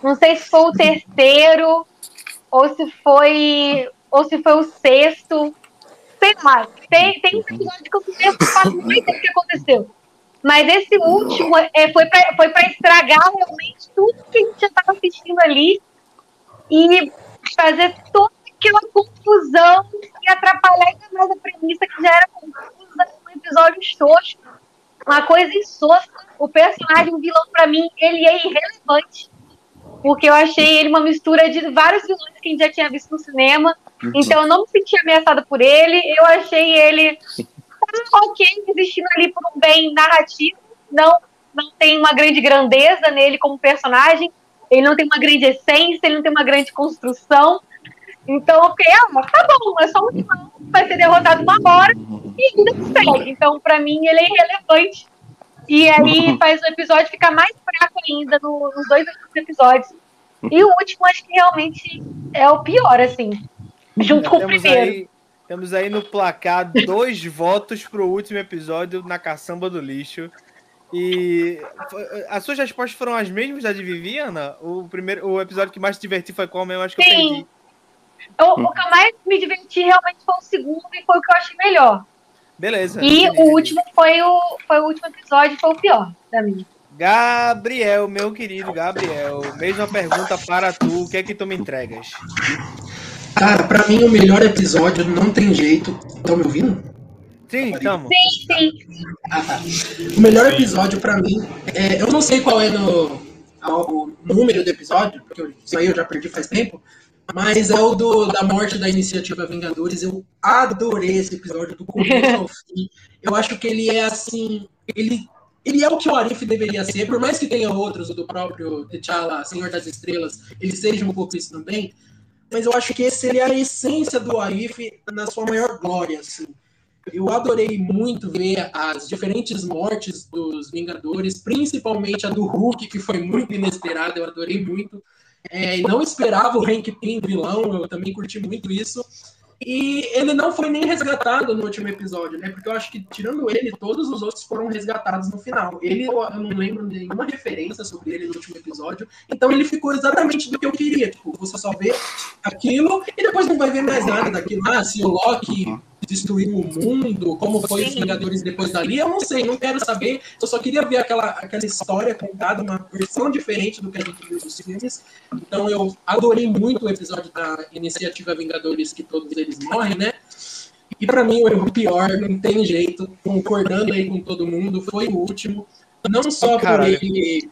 Não sei se foi o terceiro, ou se foi. Ou se foi o sexto. Sei lá. Tem, tem um episódio que eu não lembro o que aconteceu. Mas esse último é, foi para foi estragar realmente tudo que a gente já estava assistindo ali e fazer todo aquela confusão e atrapalhar ainda mais a premissa que já era confusa, um episódio xoxo, uma coisa insossa. O personagem, o vilão, para mim, ele é irrelevante. Porque eu achei ele uma mistura de vários vilões que a gente já tinha visto no cinema. Uhum. Então eu não me senti ameaçada por ele. Eu achei ele tá ok, existindo ali por um bem narrativo, não, não tem uma grande grandeza nele como personagem, ele não tem uma grande essência, ele não tem uma grande construção. Então eu fiquei, ah, tá bom, é só um vilão, vai ser derrotado uma hora e ainda segue. Então, pra mim, ele é irrelevante. E aí faz o episódio ficar mais fraco ainda no, nos dois episódios. E o último, acho que realmente é o pior, assim. Junto com o primeiro. Aí, temos aí no placar dois votos pro último episódio na caçamba do lixo. E as suas respostas foram as mesmas da de Viviana? O primeiro, o episódio que mais te diverti foi qual mesmo? Acho que Sim. eu perdi. O, o que eu mais me diverti realmente foi o segundo e foi o que eu achei melhor. Beleza. E o último foi o, foi o último episódio foi o pior da minha. Gabriel, meu querido Gabriel, mesma pergunta para tu, o que é que tu me entregas? Cara, pra mim o melhor episódio não tem jeito. Estão me ouvindo? Sim, estamos. Sim, sim. Ah, tá. O melhor episódio pra mim, é, eu não sei qual é no, o número do episódio, porque isso aí eu já perdi faz tempo, mas é o do, da morte da iniciativa Vingadores. Eu adorei esse episódio do começo ao fim. Eu acho que ele é assim. Ele ele é o que o Arif deveria ser, por mais que tenha outros, o do próprio T'Challa, Senhor das Estrelas, ele seja um pouco isso também, mas eu acho que esse seria a essência do Arif na sua maior glória, assim. Eu adorei muito ver as diferentes mortes dos Vingadores, principalmente a do Hulk, que foi muito inesperada, eu adorei muito. É, não esperava o Hank Pym vilão, eu também curti muito isso. E ele não foi nem resgatado no último episódio, né? Porque eu acho que, tirando ele, todos os outros foram resgatados no final. Ele, eu não lembro nenhuma referência sobre ele no último episódio. Então ele ficou exatamente do que eu queria. Tipo, você só vê aquilo e depois não vai ver mais nada daquilo. Ah, se o Loki destruiu o mundo, como foi os Vingadores depois dali, eu não sei, não quero saber. Eu só queria ver aquela, aquela história contada, uma versão diferente do que a gente viu nos filmes. Então eu adorei muito o episódio da Iniciativa Vingadores, que todos eles morrem, né? E para mim o pior, não tem jeito, concordando aí com todo mundo, foi o último. Não só por ele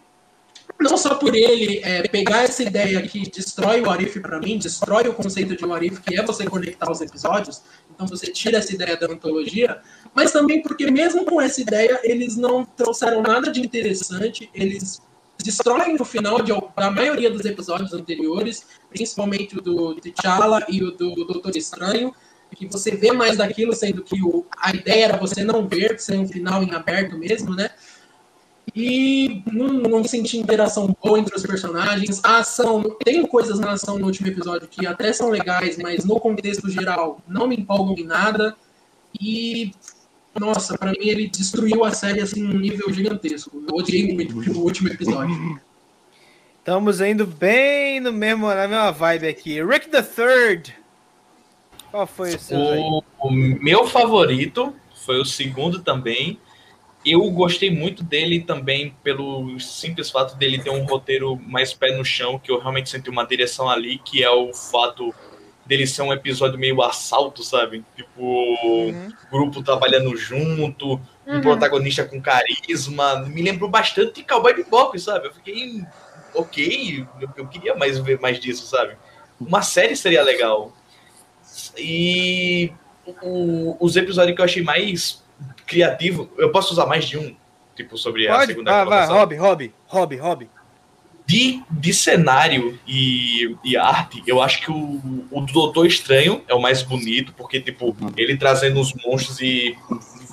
não só por ele é, pegar essa ideia que destrói o Arif para mim, destrói o conceito de Arif, que é você conectar os episódios, então você tira essa ideia da antologia, mas também porque mesmo com essa ideia, eles não trouxeram nada de interessante, eles destroem no final de, da maioria dos episódios anteriores, principalmente o do T'Challa e o do Doutor Estranho, que você vê mais daquilo, sendo que o, a ideia era você não ver, ser um final em aberto mesmo, né? E não, não senti interação boa entre os personagens. A ação, tem coisas na ação no último episódio que até são legais, mas no contexto geral não me empolgam em nada. E, nossa, para mim ele destruiu a série assim num nível gigantesco. Eu odiei muito o último episódio. Estamos indo bem no mesmo, na mesma vibe aqui. Rick the Third. Qual foi o seu? O, o meu favorito foi o segundo também eu gostei muito dele também pelo simples fato dele ter um roteiro mais pé no chão, que eu realmente senti uma direção ali, que é o fato dele ser um episódio meio assalto, sabe? Tipo, uhum. grupo trabalhando junto, um uhum. protagonista com carisma. Me lembrou bastante de Cowboy Bebop, sabe? Eu fiquei, ok, eu, eu queria mais ver mais disso, sabe? Uma série seria legal. E o, os episódios que eu achei mais criativo. Eu posso usar mais de um, tipo, sobre Pode? a segunda ah, vai, hobby, hobby, hobby, hobby. De, de cenário e, e arte, eu acho que o, o Doutor Estranho é o mais bonito, porque, tipo, ele trazendo os monstros e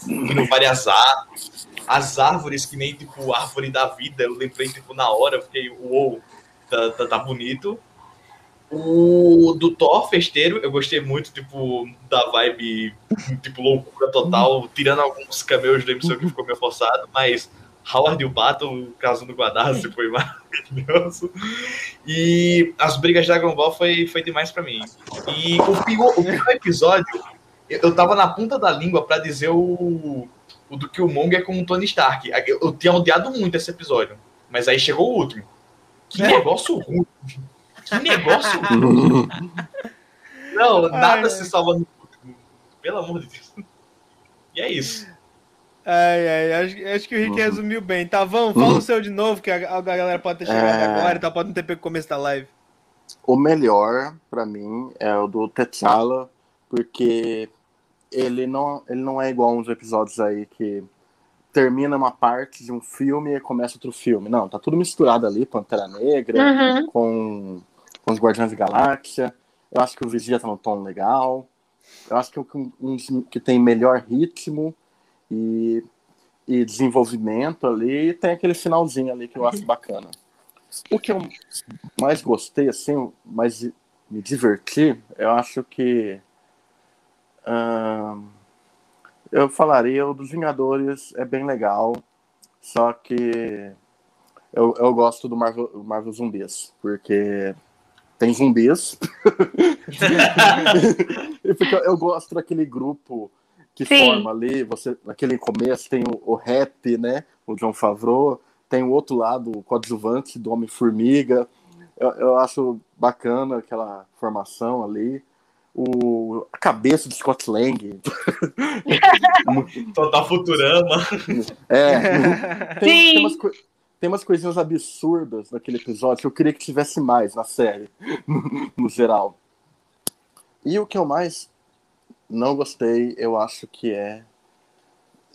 indo várias árvores, as árvores que nem, tipo, árvore da vida, eu lembrei, tipo, na hora, eu fiquei, uou, tá, tá, tá bonito. O do Thor festeiro, eu gostei muito, tipo, da vibe, tipo, loucura total, tirando alguns cameos do MCU que ficou meio forçado, mas Howard e o Battle, o caso do Guadalajara, foi maravilhoso. E as brigas de Dragon Ball foi, foi demais para mim. E o pior, o pior episódio, eu tava na ponta da língua para dizer o, o do Killmonger com o Tony Stark. Eu, eu tinha odiado muito esse episódio, mas aí chegou o último. Que é. negócio ruim. Que negócio. Não, nada ai, se salva no Pelo amor de Deus. E é isso. Ai, ai, acho, acho que o Rick uhum. resumiu bem. Tá, vamos, fala o seu de novo, que a, a galera pode ter chegado é... agora, tá, pode não ter pego o começo da live. O melhor, para mim, é o do T'Challa, porque ele não, ele não é igual uns episódios aí que termina uma parte de um filme e começa outro filme. Não, tá tudo misturado ali, Pantera Negra, uhum. com, com os Guardiões da Galáxia. Eu acho que o Vigia tá num tom legal. Eu acho que um, um que tem melhor ritmo e, e desenvolvimento ali, e tem aquele finalzinho ali que eu acho bacana. O que eu mais gostei, assim, mais me diverti, eu acho que. Uh, eu falaria o dos Vingadores é bem legal, só que eu, eu gosto do Marvel, Marvel Zumbis, porque tem zumbis. eu gosto daquele grupo que Sim. forma ali, você, naquele começo tem o, o rap, né? O John Favreau, tem o outro lado, o coadjuvante do Homem-Formiga. Eu, eu, acho bacana aquela formação ali. O, a cabeça de Scott Lang. Total Futurama. É. Tem, tem, umas, tem umas coisinhas absurdas naquele episódio que eu queria que tivesse mais na série, no, geral. E o que eu mais não gostei, eu acho que é.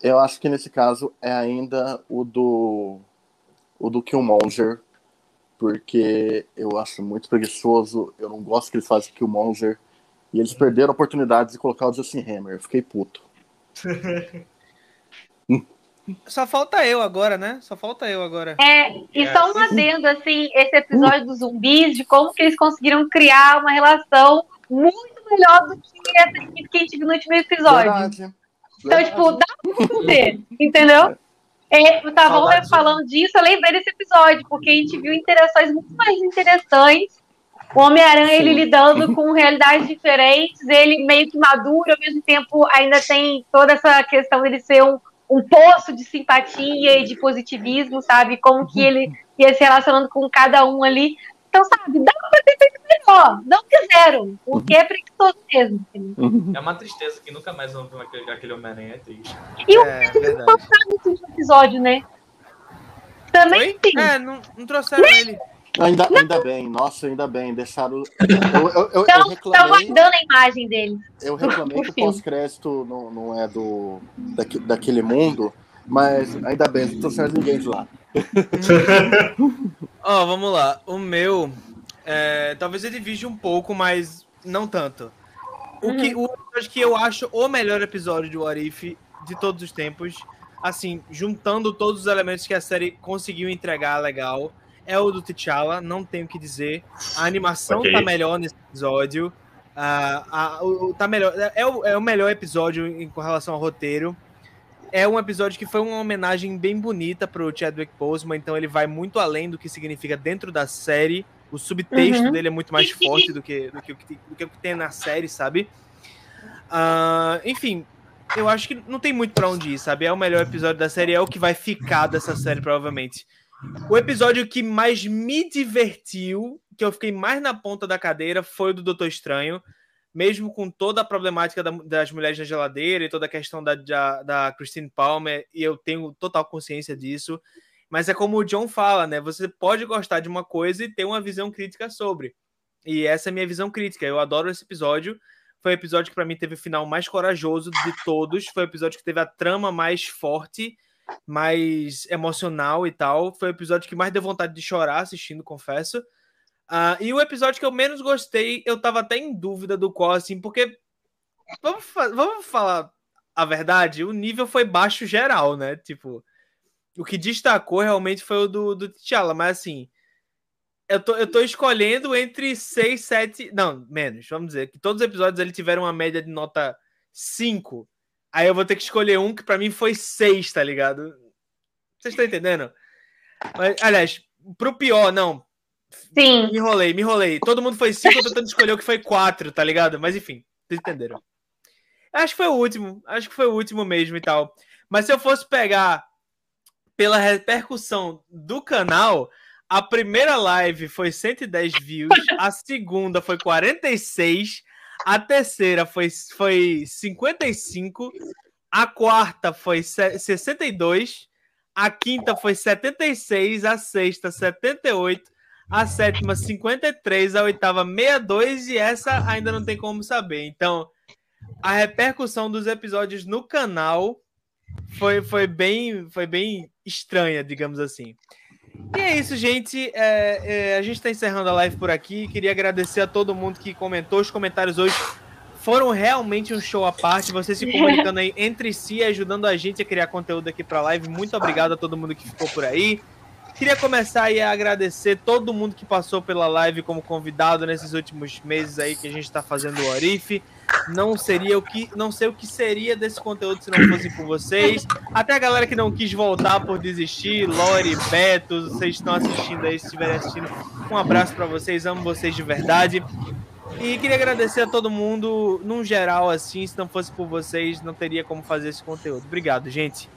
Eu acho que nesse caso é ainda o do. O do Killmonger. Porque eu acho muito preguiçoso. Eu não gosto que eles fazem Killmonger. E eles perderam a oportunidade de colocar o Justin Hammer. Eu fiquei puto. Só falta eu agora, né? Só falta eu agora. É, e só um adendo, assim, esse episódio dos zumbis, de como que eles conseguiram criar uma relação muito melhor do que essa que a gente viu no último episódio. Verdade. Então, tipo, dá pra entender, entendeu? É, eu tava falando disso, eu lembrei desse episódio, porque a gente viu interações muito mais interessantes. O Homem-Aranha, ele lidando com realidades diferentes, ele meio que maduro, ao mesmo tempo ainda tem toda essa questão dele ser um, um poço de simpatia e de positivismo, sabe? Como que ele ia se relacionando com cada um ali. Então, sabe, dá pra ter feito melhor. Não quiseram, porque é preguiçoso mesmo. Uhum. É uma tristeza que nunca mais vamos ver aquele, aquele Homem-Aranha é triste. E o é, que eles no episódio, né? Também tem. É, não, não trouxeram né? ele. Ainda, ainda bem, nossa, ainda bem, deixaram. Eu, eu, eu, então, estão guardando a imagem dele. Eu reclamei que o pós-crédito não, não é do daqui, daquele mundo, mas ainda bem, não trouxeram ninguém de lá. Ó, oh, vamos lá. O meu, é, talvez ele vige um pouco, mas não tanto. O que, uhum. o, que eu acho o melhor episódio de What If de todos os tempos, assim, juntando todos os elementos que a série conseguiu entregar legal, é o do T'Challa, não tenho o que dizer. A animação okay. tá melhor nesse episódio. Uh, a, o, tá melhor, é, o, é o melhor episódio em, com relação ao roteiro é um episódio que foi uma homenagem bem bonita pro Chadwick Boseman, então ele vai muito além do que significa dentro da série. O subtexto uhum. dele é muito mais forte do que, do que, do que o que tem na série, sabe? Uh, enfim, eu acho que não tem muito para onde ir, sabe? É o melhor episódio da série, é o que vai ficar dessa série, provavelmente. O episódio que mais me divertiu, que eu fiquei mais na ponta da cadeira, foi o do Doutor Estranho mesmo com toda a problemática da, das mulheres na geladeira e toda a questão da, da, da, Christine Palmer, e eu tenho total consciência disso. Mas é como o John fala, né? Você pode gostar de uma coisa e ter uma visão crítica sobre. E essa é a minha visão crítica. Eu adoro esse episódio. Foi o episódio que para mim teve o final mais corajoso de todos. Foi o episódio que teve a trama mais forte, mais emocional e tal. Foi o episódio que mais deu vontade de chorar assistindo, confesso. Uh, e o episódio que eu menos gostei, eu tava até em dúvida do qual, assim, porque. Vamos, vamos falar a verdade, o nível foi baixo geral, né? Tipo, o que destacou realmente foi o do, do T'Challa, mas assim. Eu tô, eu tô escolhendo entre 6, 7. Não, menos. Vamos dizer que todos os episódios ele tiveram uma média de nota 5. Aí eu vou ter que escolher um que para mim foi 6, tá ligado? Vocês estão entendendo? Mas, aliás, pro pior, não. Sim. Me enrolei, me enrolei. Todo mundo foi cinco, eu tentando escolher o que foi quatro, tá ligado? Mas enfim, vocês entenderam. Acho que foi o último. Acho que foi o último mesmo e tal. Mas se eu fosse pegar pela repercussão do canal, a primeira live foi 110 views, a segunda foi 46, a terceira foi, foi 55, a quarta foi 62, a quinta foi 76, a sexta 78, a sétima 53, a oitava 62 e essa ainda não tem como saber. Então, a repercussão dos episódios no canal foi, foi, bem, foi bem estranha, digamos assim. E é isso, gente. É, é, a gente está encerrando a live por aqui. Queria agradecer a todo mundo que comentou. Os comentários hoje foram realmente um show à parte. Vocês se comunicando aí entre si, ajudando a gente a criar conteúdo aqui para a live. Muito obrigado a todo mundo que ficou por aí. Queria começar aí a agradecer todo mundo que passou pela live como convidado nesses últimos meses aí que a gente está fazendo o Orif. Não seria o que, não sei o que seria desse conteúdo se não fosse por vocês. Até a galera que não quis voltar por desistir, Lore, Beto, vocês estão assistindo aí, se estiverem assistindo, um abraço para vocês, amo vocês de verdade. E queria agradecer a todo mundo, num geral, assim, se não fosse por vocês, não teria como fazer esse conteúdo. Obrigado, gente.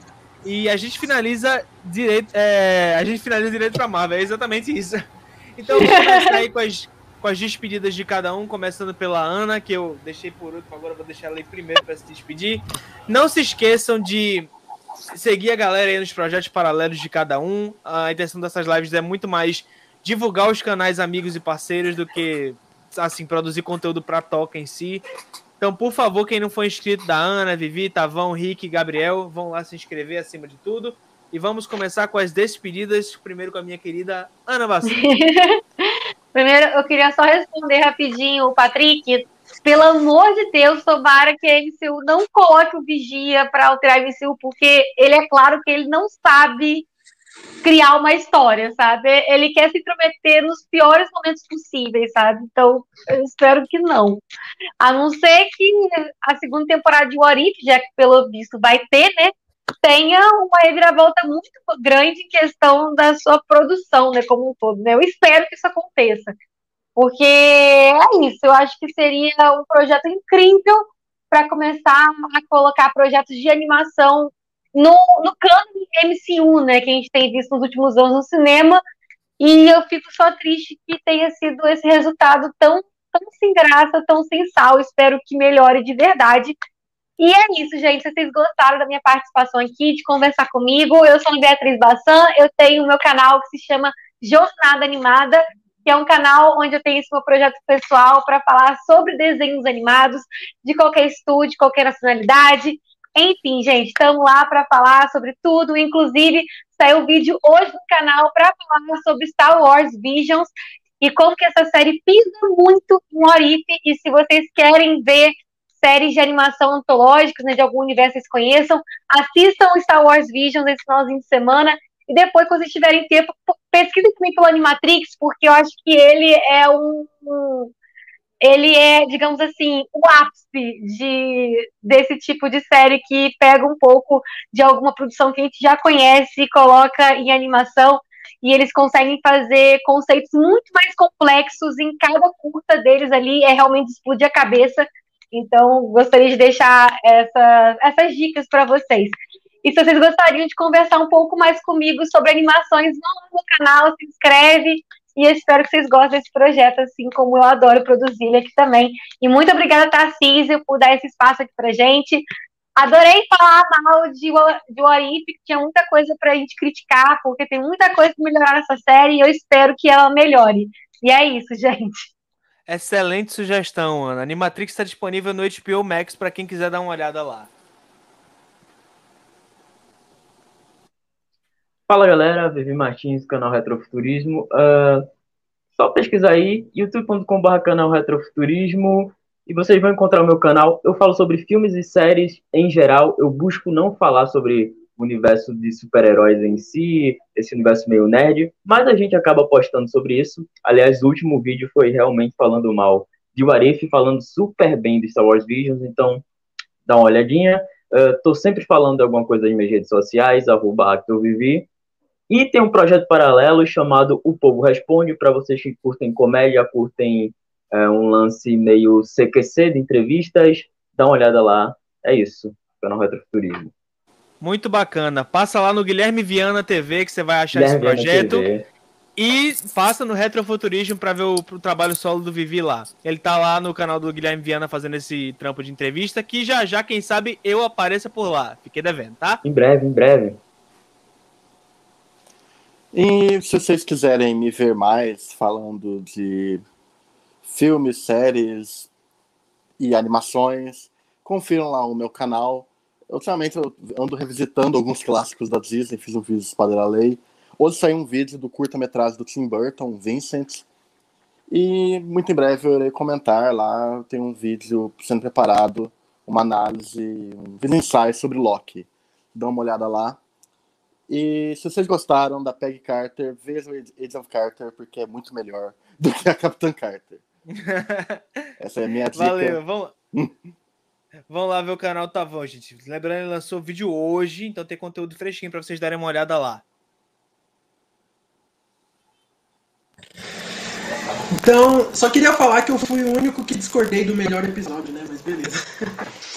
E a gente finaliza direito. É, a gente finaliza direito pra Marvel, é exatamente isso. Então vamos começar aí com as, com as despedidas de cada um, começando pela Ana, que eu deixei por último, agora vou deixar ela aí primeiro para se despedir. Não se esqueçam de seguir a galera aí nos projetos paralelos de cada um. A intenção dessas lives é muito mais divulgar os canais amigos e parceiros do que assim produzir conteúdo para toca em si. Então, por favor, quem não for inscrito da Ana, Vivi, Tavão, Rick, Gabriel, vão lá se inscrever acima de tudo. E vamos começar com as despedidas, primeiro com a minha querida Ana Vasco. primeiro, eu queria só responder rapidinho o Patrick. Pelo amor de Deus, tomara que a MCU não coloque o Vigia para alterar a MCU, porque ele é claro que ele não sabe criar uma história, sabe? Ele quer se intrometer nos piores momentos possíveis, sabe? Então, eu espero que não. A não ser que a segunda temporada de What If, já que pelo visto vai ter, né? Tenha uma reviravolta muito grande em questão da sua produção, né? Como um todo, né? Eu espero que isso aconteça. Porque é isso, eu acho que seria um projeto incrível para começar a colocar projetos de animação no, no cano MCU, né, que a gente tem visto nos últimos anos no cinema, e eu fico só triste que tenha sido esse resultado tão, tão sem graça, tão sem sal, espero que melhore de verdade. E é isso, gente, vocês gostaram da minha participação aqui, de conversar comigo, eu sou Beatriz Bassan, eu tenho o meu canal que se chama Jornada Animada, que é um canal onde eu tenho esse meu projeto pessoal para falar sobre desenhos animados de qualquer estúdio, qualquer nacionalidade. Enfim, gente, estamos lá para falar sobre tudo. Inclusive, saiu vídeo hoje no canal para falar sobre Star Wars Visions e como que essa série pisa muito em Orif. E se vocês querem ver séries de animação antológicas, né, de algum universo vocês conheçam, assistam Star Wars Visions esse finalzinho de semana. E depois, quando vocês tiverem tempo, pesquisem também pelo Animatrix, porque eu acho que ele é um, um ele é, digamos assim, o ápice de, desse tipo de série que pega um pouco de alguma produção que a gente já conhece e coloca em animação, e eles conseguem fazer conceitos muito mais complexos em cada curta deles ali, é realmente explodir a cabeça. Então, gostaria de deixar essa, essas dicas para vocês. E se vocês gostariam de conversar um pouco mais comigo sobre animações, vão no canal, se inscreve, e espero que vocês gostem desse projeto, assim como eu adoro produzir ele aqui também. E muito obrigada, Tarcísio, por dar esse espaço aqui pra gente. Adorei falar mal de, de Warif, que tinha muita coisa pra gente criticar, porque tem muita coisa pra melhorar nessa série e eu espero que ela melhore. E é isso, gente. Excelente sugestão, Ana. Animatrix está disponível no HBO Max para quem quiser dar uma olhada lá. Fala galera, Vivi Martins, canal Retrofuturismo. Uh, só pesquisar aí, youtube.com.br canal Retrofuturismo, e vocês vão encontrar o meu canal. Eu falo sobre filmes e séries em geral. Eu busco não falar sobre universo de super-heróis em si, esse universo meio nerd, mas a gente acaba postando sobre isso. Aliás, o último vídeo foi realmente falando mal de Warif, falando super bem de Star Wars Visions, então dá uma olhadinha. Tô sempre falando de alguma coisa nas minhas redes sociais, arroba Vivi. E tem um projeto paralelo chamado O Povo Responde, para vocês que curtem comédia, curtem é, um lance meio CQC de entrevistas, dá uma olhada lá. É isso, canal Retrofuturismo. Muito bacana. Passa lá no Guilherme Viana TV que você vai achar Guilherme esse projeto. E passa no Retrofuturismo para ver o, o, trabalho solo do Vivi lá. Ele tá lá no canal do Guilherme Viana fazendo esse trampo de entrevista, que já já, quem sabe, eu apareça por lá. Fiquei devendo, tá? Em breve, em breve. E se vocês quiserem me ver mais falando de filmes, séries e animações, Confiram lá o meu canal. Ultimamente eu ando revisitando alguns clássicos da Disney, fiz um vídeo Lei. Hoje saiu um vídeo do curta-metragem do Tim Burton, Vincent. E muito em breve eu irei comentar lá. Tem um vídeo sendo preparado, uma análise, um vídeo ensaio sobre Loki. Dá uma olhada lá. E se vocês gostaram da Peggy Carter, vejam Age of Carter, porque é muito melhor do que a Capitã Carter. Essa é a minha dica. Valeu, vamos. Vamos lá ver o canal Tavão, gente. Lembrando, ele lançou vídeo hoje, então tem conteúdo fresquinho para vocês darem uma olhada lá. Então, só queria falar que eu fui o único que discordei do melhor episódio, né? Mas beleza.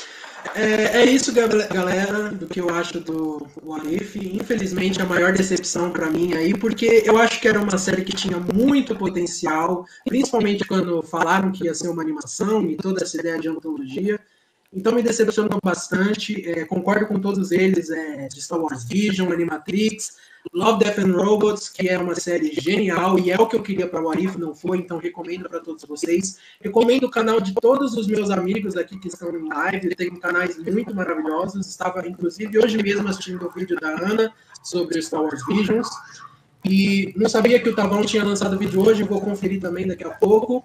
É, é isso, galera, do que eu acho do What If. Infelizmente, a maior decepção para mim aí, porque eu acho que era uma série que tinha muito potencial, principalmente quando falaram que ia ser uma animação e toda essa ideia de antologia. Então me decepcionou bastante. É, concordo com todos eles, é, de Star Wars Vision, Animatrix, Love, Death and Robots, que é uma série genial e é o que eu queria para o Arif, não foi, então recomendo para todos vocês. Recomendo o canal de todos os meus amigos aqui que estão em live, tem canais muito maravilhosos. Estava, inclusive, hoje mesmo assistindo o vídeo da Ana sobre Star Wars Visions. E não sabia que o Tavão tinha lançado o vídeo hoje, vou conferir também daqui a pouco.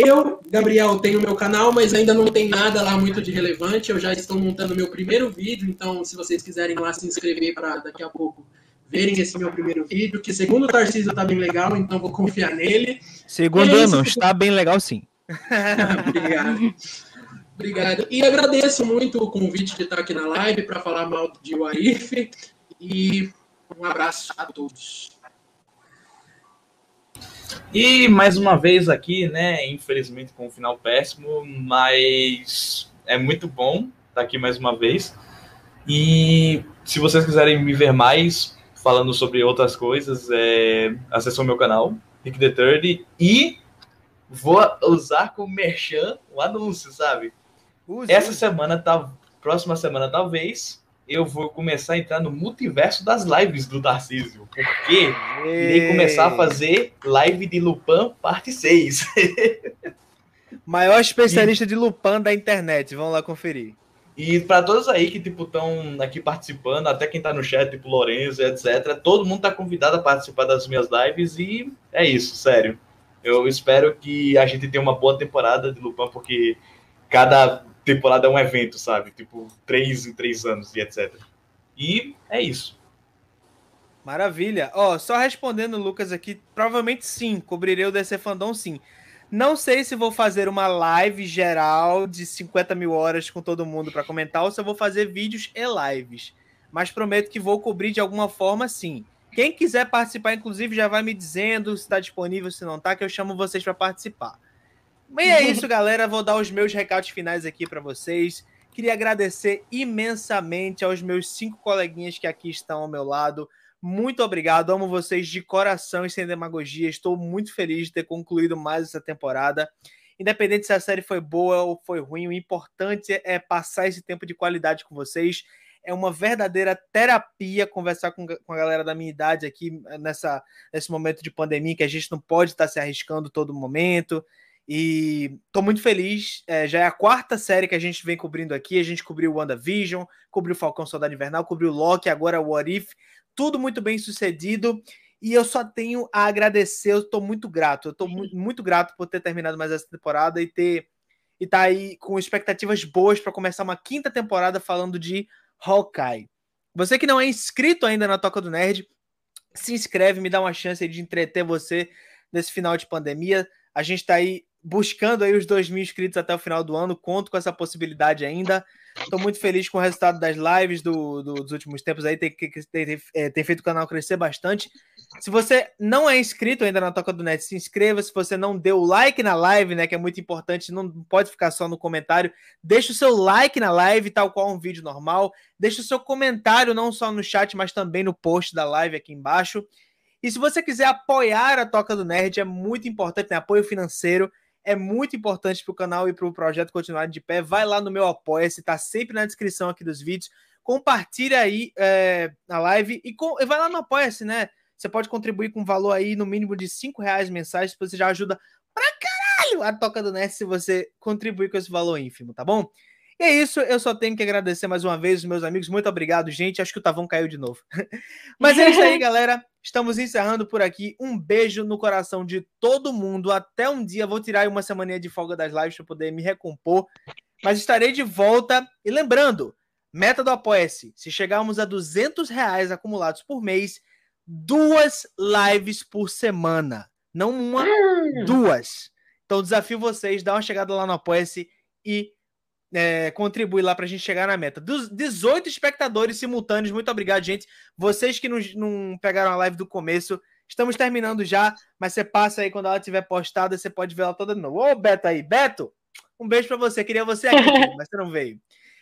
Eu, Gabriel, tenho meu canal, mas ainda não tem nada lá muito de relevante. Eu já estou montando meu primeiro vídeo, então se vocês quiserem lá se inscrever para daqui a pouco verem esse meu primeiro vídeo, que segundo o Tarcísio está bem legal, então vou confiar nele. Segundo é não, está bem legal sim. Obrigado. Obrigado. E agradeço muito o convite de estar aqui na live para falar mal de Warif. E um abraço a todos. E mais uma vez aqui, né? Infelizmente com um final péssimo, mas é muito bom estar aqui mais uma vez. E se vocês quiserem me ver mais, falando sobre outras coisas, é, o meu canal, Rick the Third, e vou usar como merchan o anúncio, sabe? Use, Essa semana, tá, próxima semana talvez, eu vou começar a entrar no multiverso das lives do Tarcísio, porque irei começar a fazer live de Lupin parte 6. Maior especialista e... de Lupin da internet, vamos lá conferir. E para todos aí que tipo estão aqui participando, até quem está no chat, tipo Lorenzo, etc, todo mundo está convidado a participar das minhas lives e é isso, sério. Eu espero que a gente tenha uma boa temporada de Lupin, porque cada temporada é um evento, sabe? Tipo, três em três anos e etc. E é isso. Maravilha. Ó, só respondendo, Lucas, aqui, provavelmente sim, cobrirei o DC Fandom sim. Não sei se vou fazer uma live geral de 50 mil horas com todo mundo para comentar ou se eu vou fazer vídeos e lives. Mas prometo que vou cobrir de alguma forma sim. Quem quiser participar, inclusive, já vai me dizendo se está disponível, se não está, que eu chamo vocês para participar. E é isso, galera. Vou dar os meus recados finais aqui para vocês. Queria agradecer imensamente aos meus cinco coleguinhas que aqui estão ao meu lado. Muito obrigado, amo vocês de coração e sem demagogia. Estou muito feliz de ter concluído mais essa temporada. Independente se a série foi boa ou foi ruim, o importante é passar esse tempo de qualidade com vocês. É uma verdadeira terapia conversar com, com a galera da minha idade aqui nessa, nesse momento de pandemia que a gente não pode estar se arriscando todo momento. E tô muito feliz. É, já é a quarta série que a gente vem cobrindo aqui. A gente cobriu WandaVision, cobriu Falcão Soldado Invernal, cobriu Loki, agora o What If tudo muito bem sucedido. E eu só tenho a agradecer, eu estou muito grato. Eu estou muito, muito grato por ter terminado mais essa temporada e ter e tá aí com expectativas boas para começar uma quinta temporada falando de Hawkeye. Você que não é inscrito ainda na Toca do Nerd, se inscreve, me dá uma chance de entreter você nesse final de pandemia. A gente está aí buscando aí os 2 mil inscritos até o final do ano, conto com essa possibilidade ainda. Estou muito feliz com o resultado das lives do, do, dos últimos tempos aí, tem, tem, tem, é, tem, feito o canal crescer bastante. Se você não é inscrito ainda na Toca do Net, se inscreva. Se você não deu like na live, né, que é muito importante, não pode ficar só no comentário. Deixa o seu like na live, tal qual um vídeo normal. Deixa o seu comentário, não só no chat, mas também no post da live aqui embaixo. E se você quiser apoiar a Toca do Nerd, é muito importante, né? Apoio financeiro é muito importante para o canal e para o projeto continuar de pé. Vai lá no meu Apoia-se, está sempre na descrição aqui dos vídeos. Compartilha aí é, a live e, com, e vai lá no Apoia-se, né? Você pode contribuir com um valor aí no mínimo de cinco reais mensais, você já ajuda pra caralho a Toca do Nerd se você contribuir com esse valor ínfimo, tá bom? E é isso, eu só tenho que agradecer mais uma vez os meus amigos. Muito obrigado, gente. Acho que o Tavão caiu de novo. Mas é isso aí, galera. Estamos encerrando por aqui. Um beijo no coração de todo mundo. Até um dia. Vou tirar uma semana de folga das lives para poder me recompor. Mas estarei de volta. E lembrando, meta do Apoia-se. Se chegarmos a 200 reais acumulados por mês, duas lives por semana. Não uma, hum. duas. Então desafio vocês, dá uma chegada lá no Apoia-se e é, contribui lá para a gente chegar na meta. Dos 18 espectadores simultâneos, muito obrigado, gente. Vocês que não, não pegaram a live do começo, estamos terminando já, mas você passa aí quando ela estiver postada, você pode ver ela toda de novo. Ô, Beto aí, Beto, um beijo para você. Queria você aqui, mas você não veio.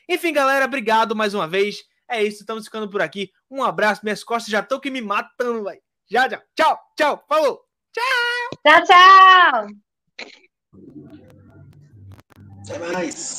Enfim, galera, obrigado mais uma vez. É isso, estamos ficando por aqui. Um abraço, minhas costas já estão que me matando, velho. Já, já. Tchau, tchau. Falou. Tchau. Tchau, tchau. Até mais.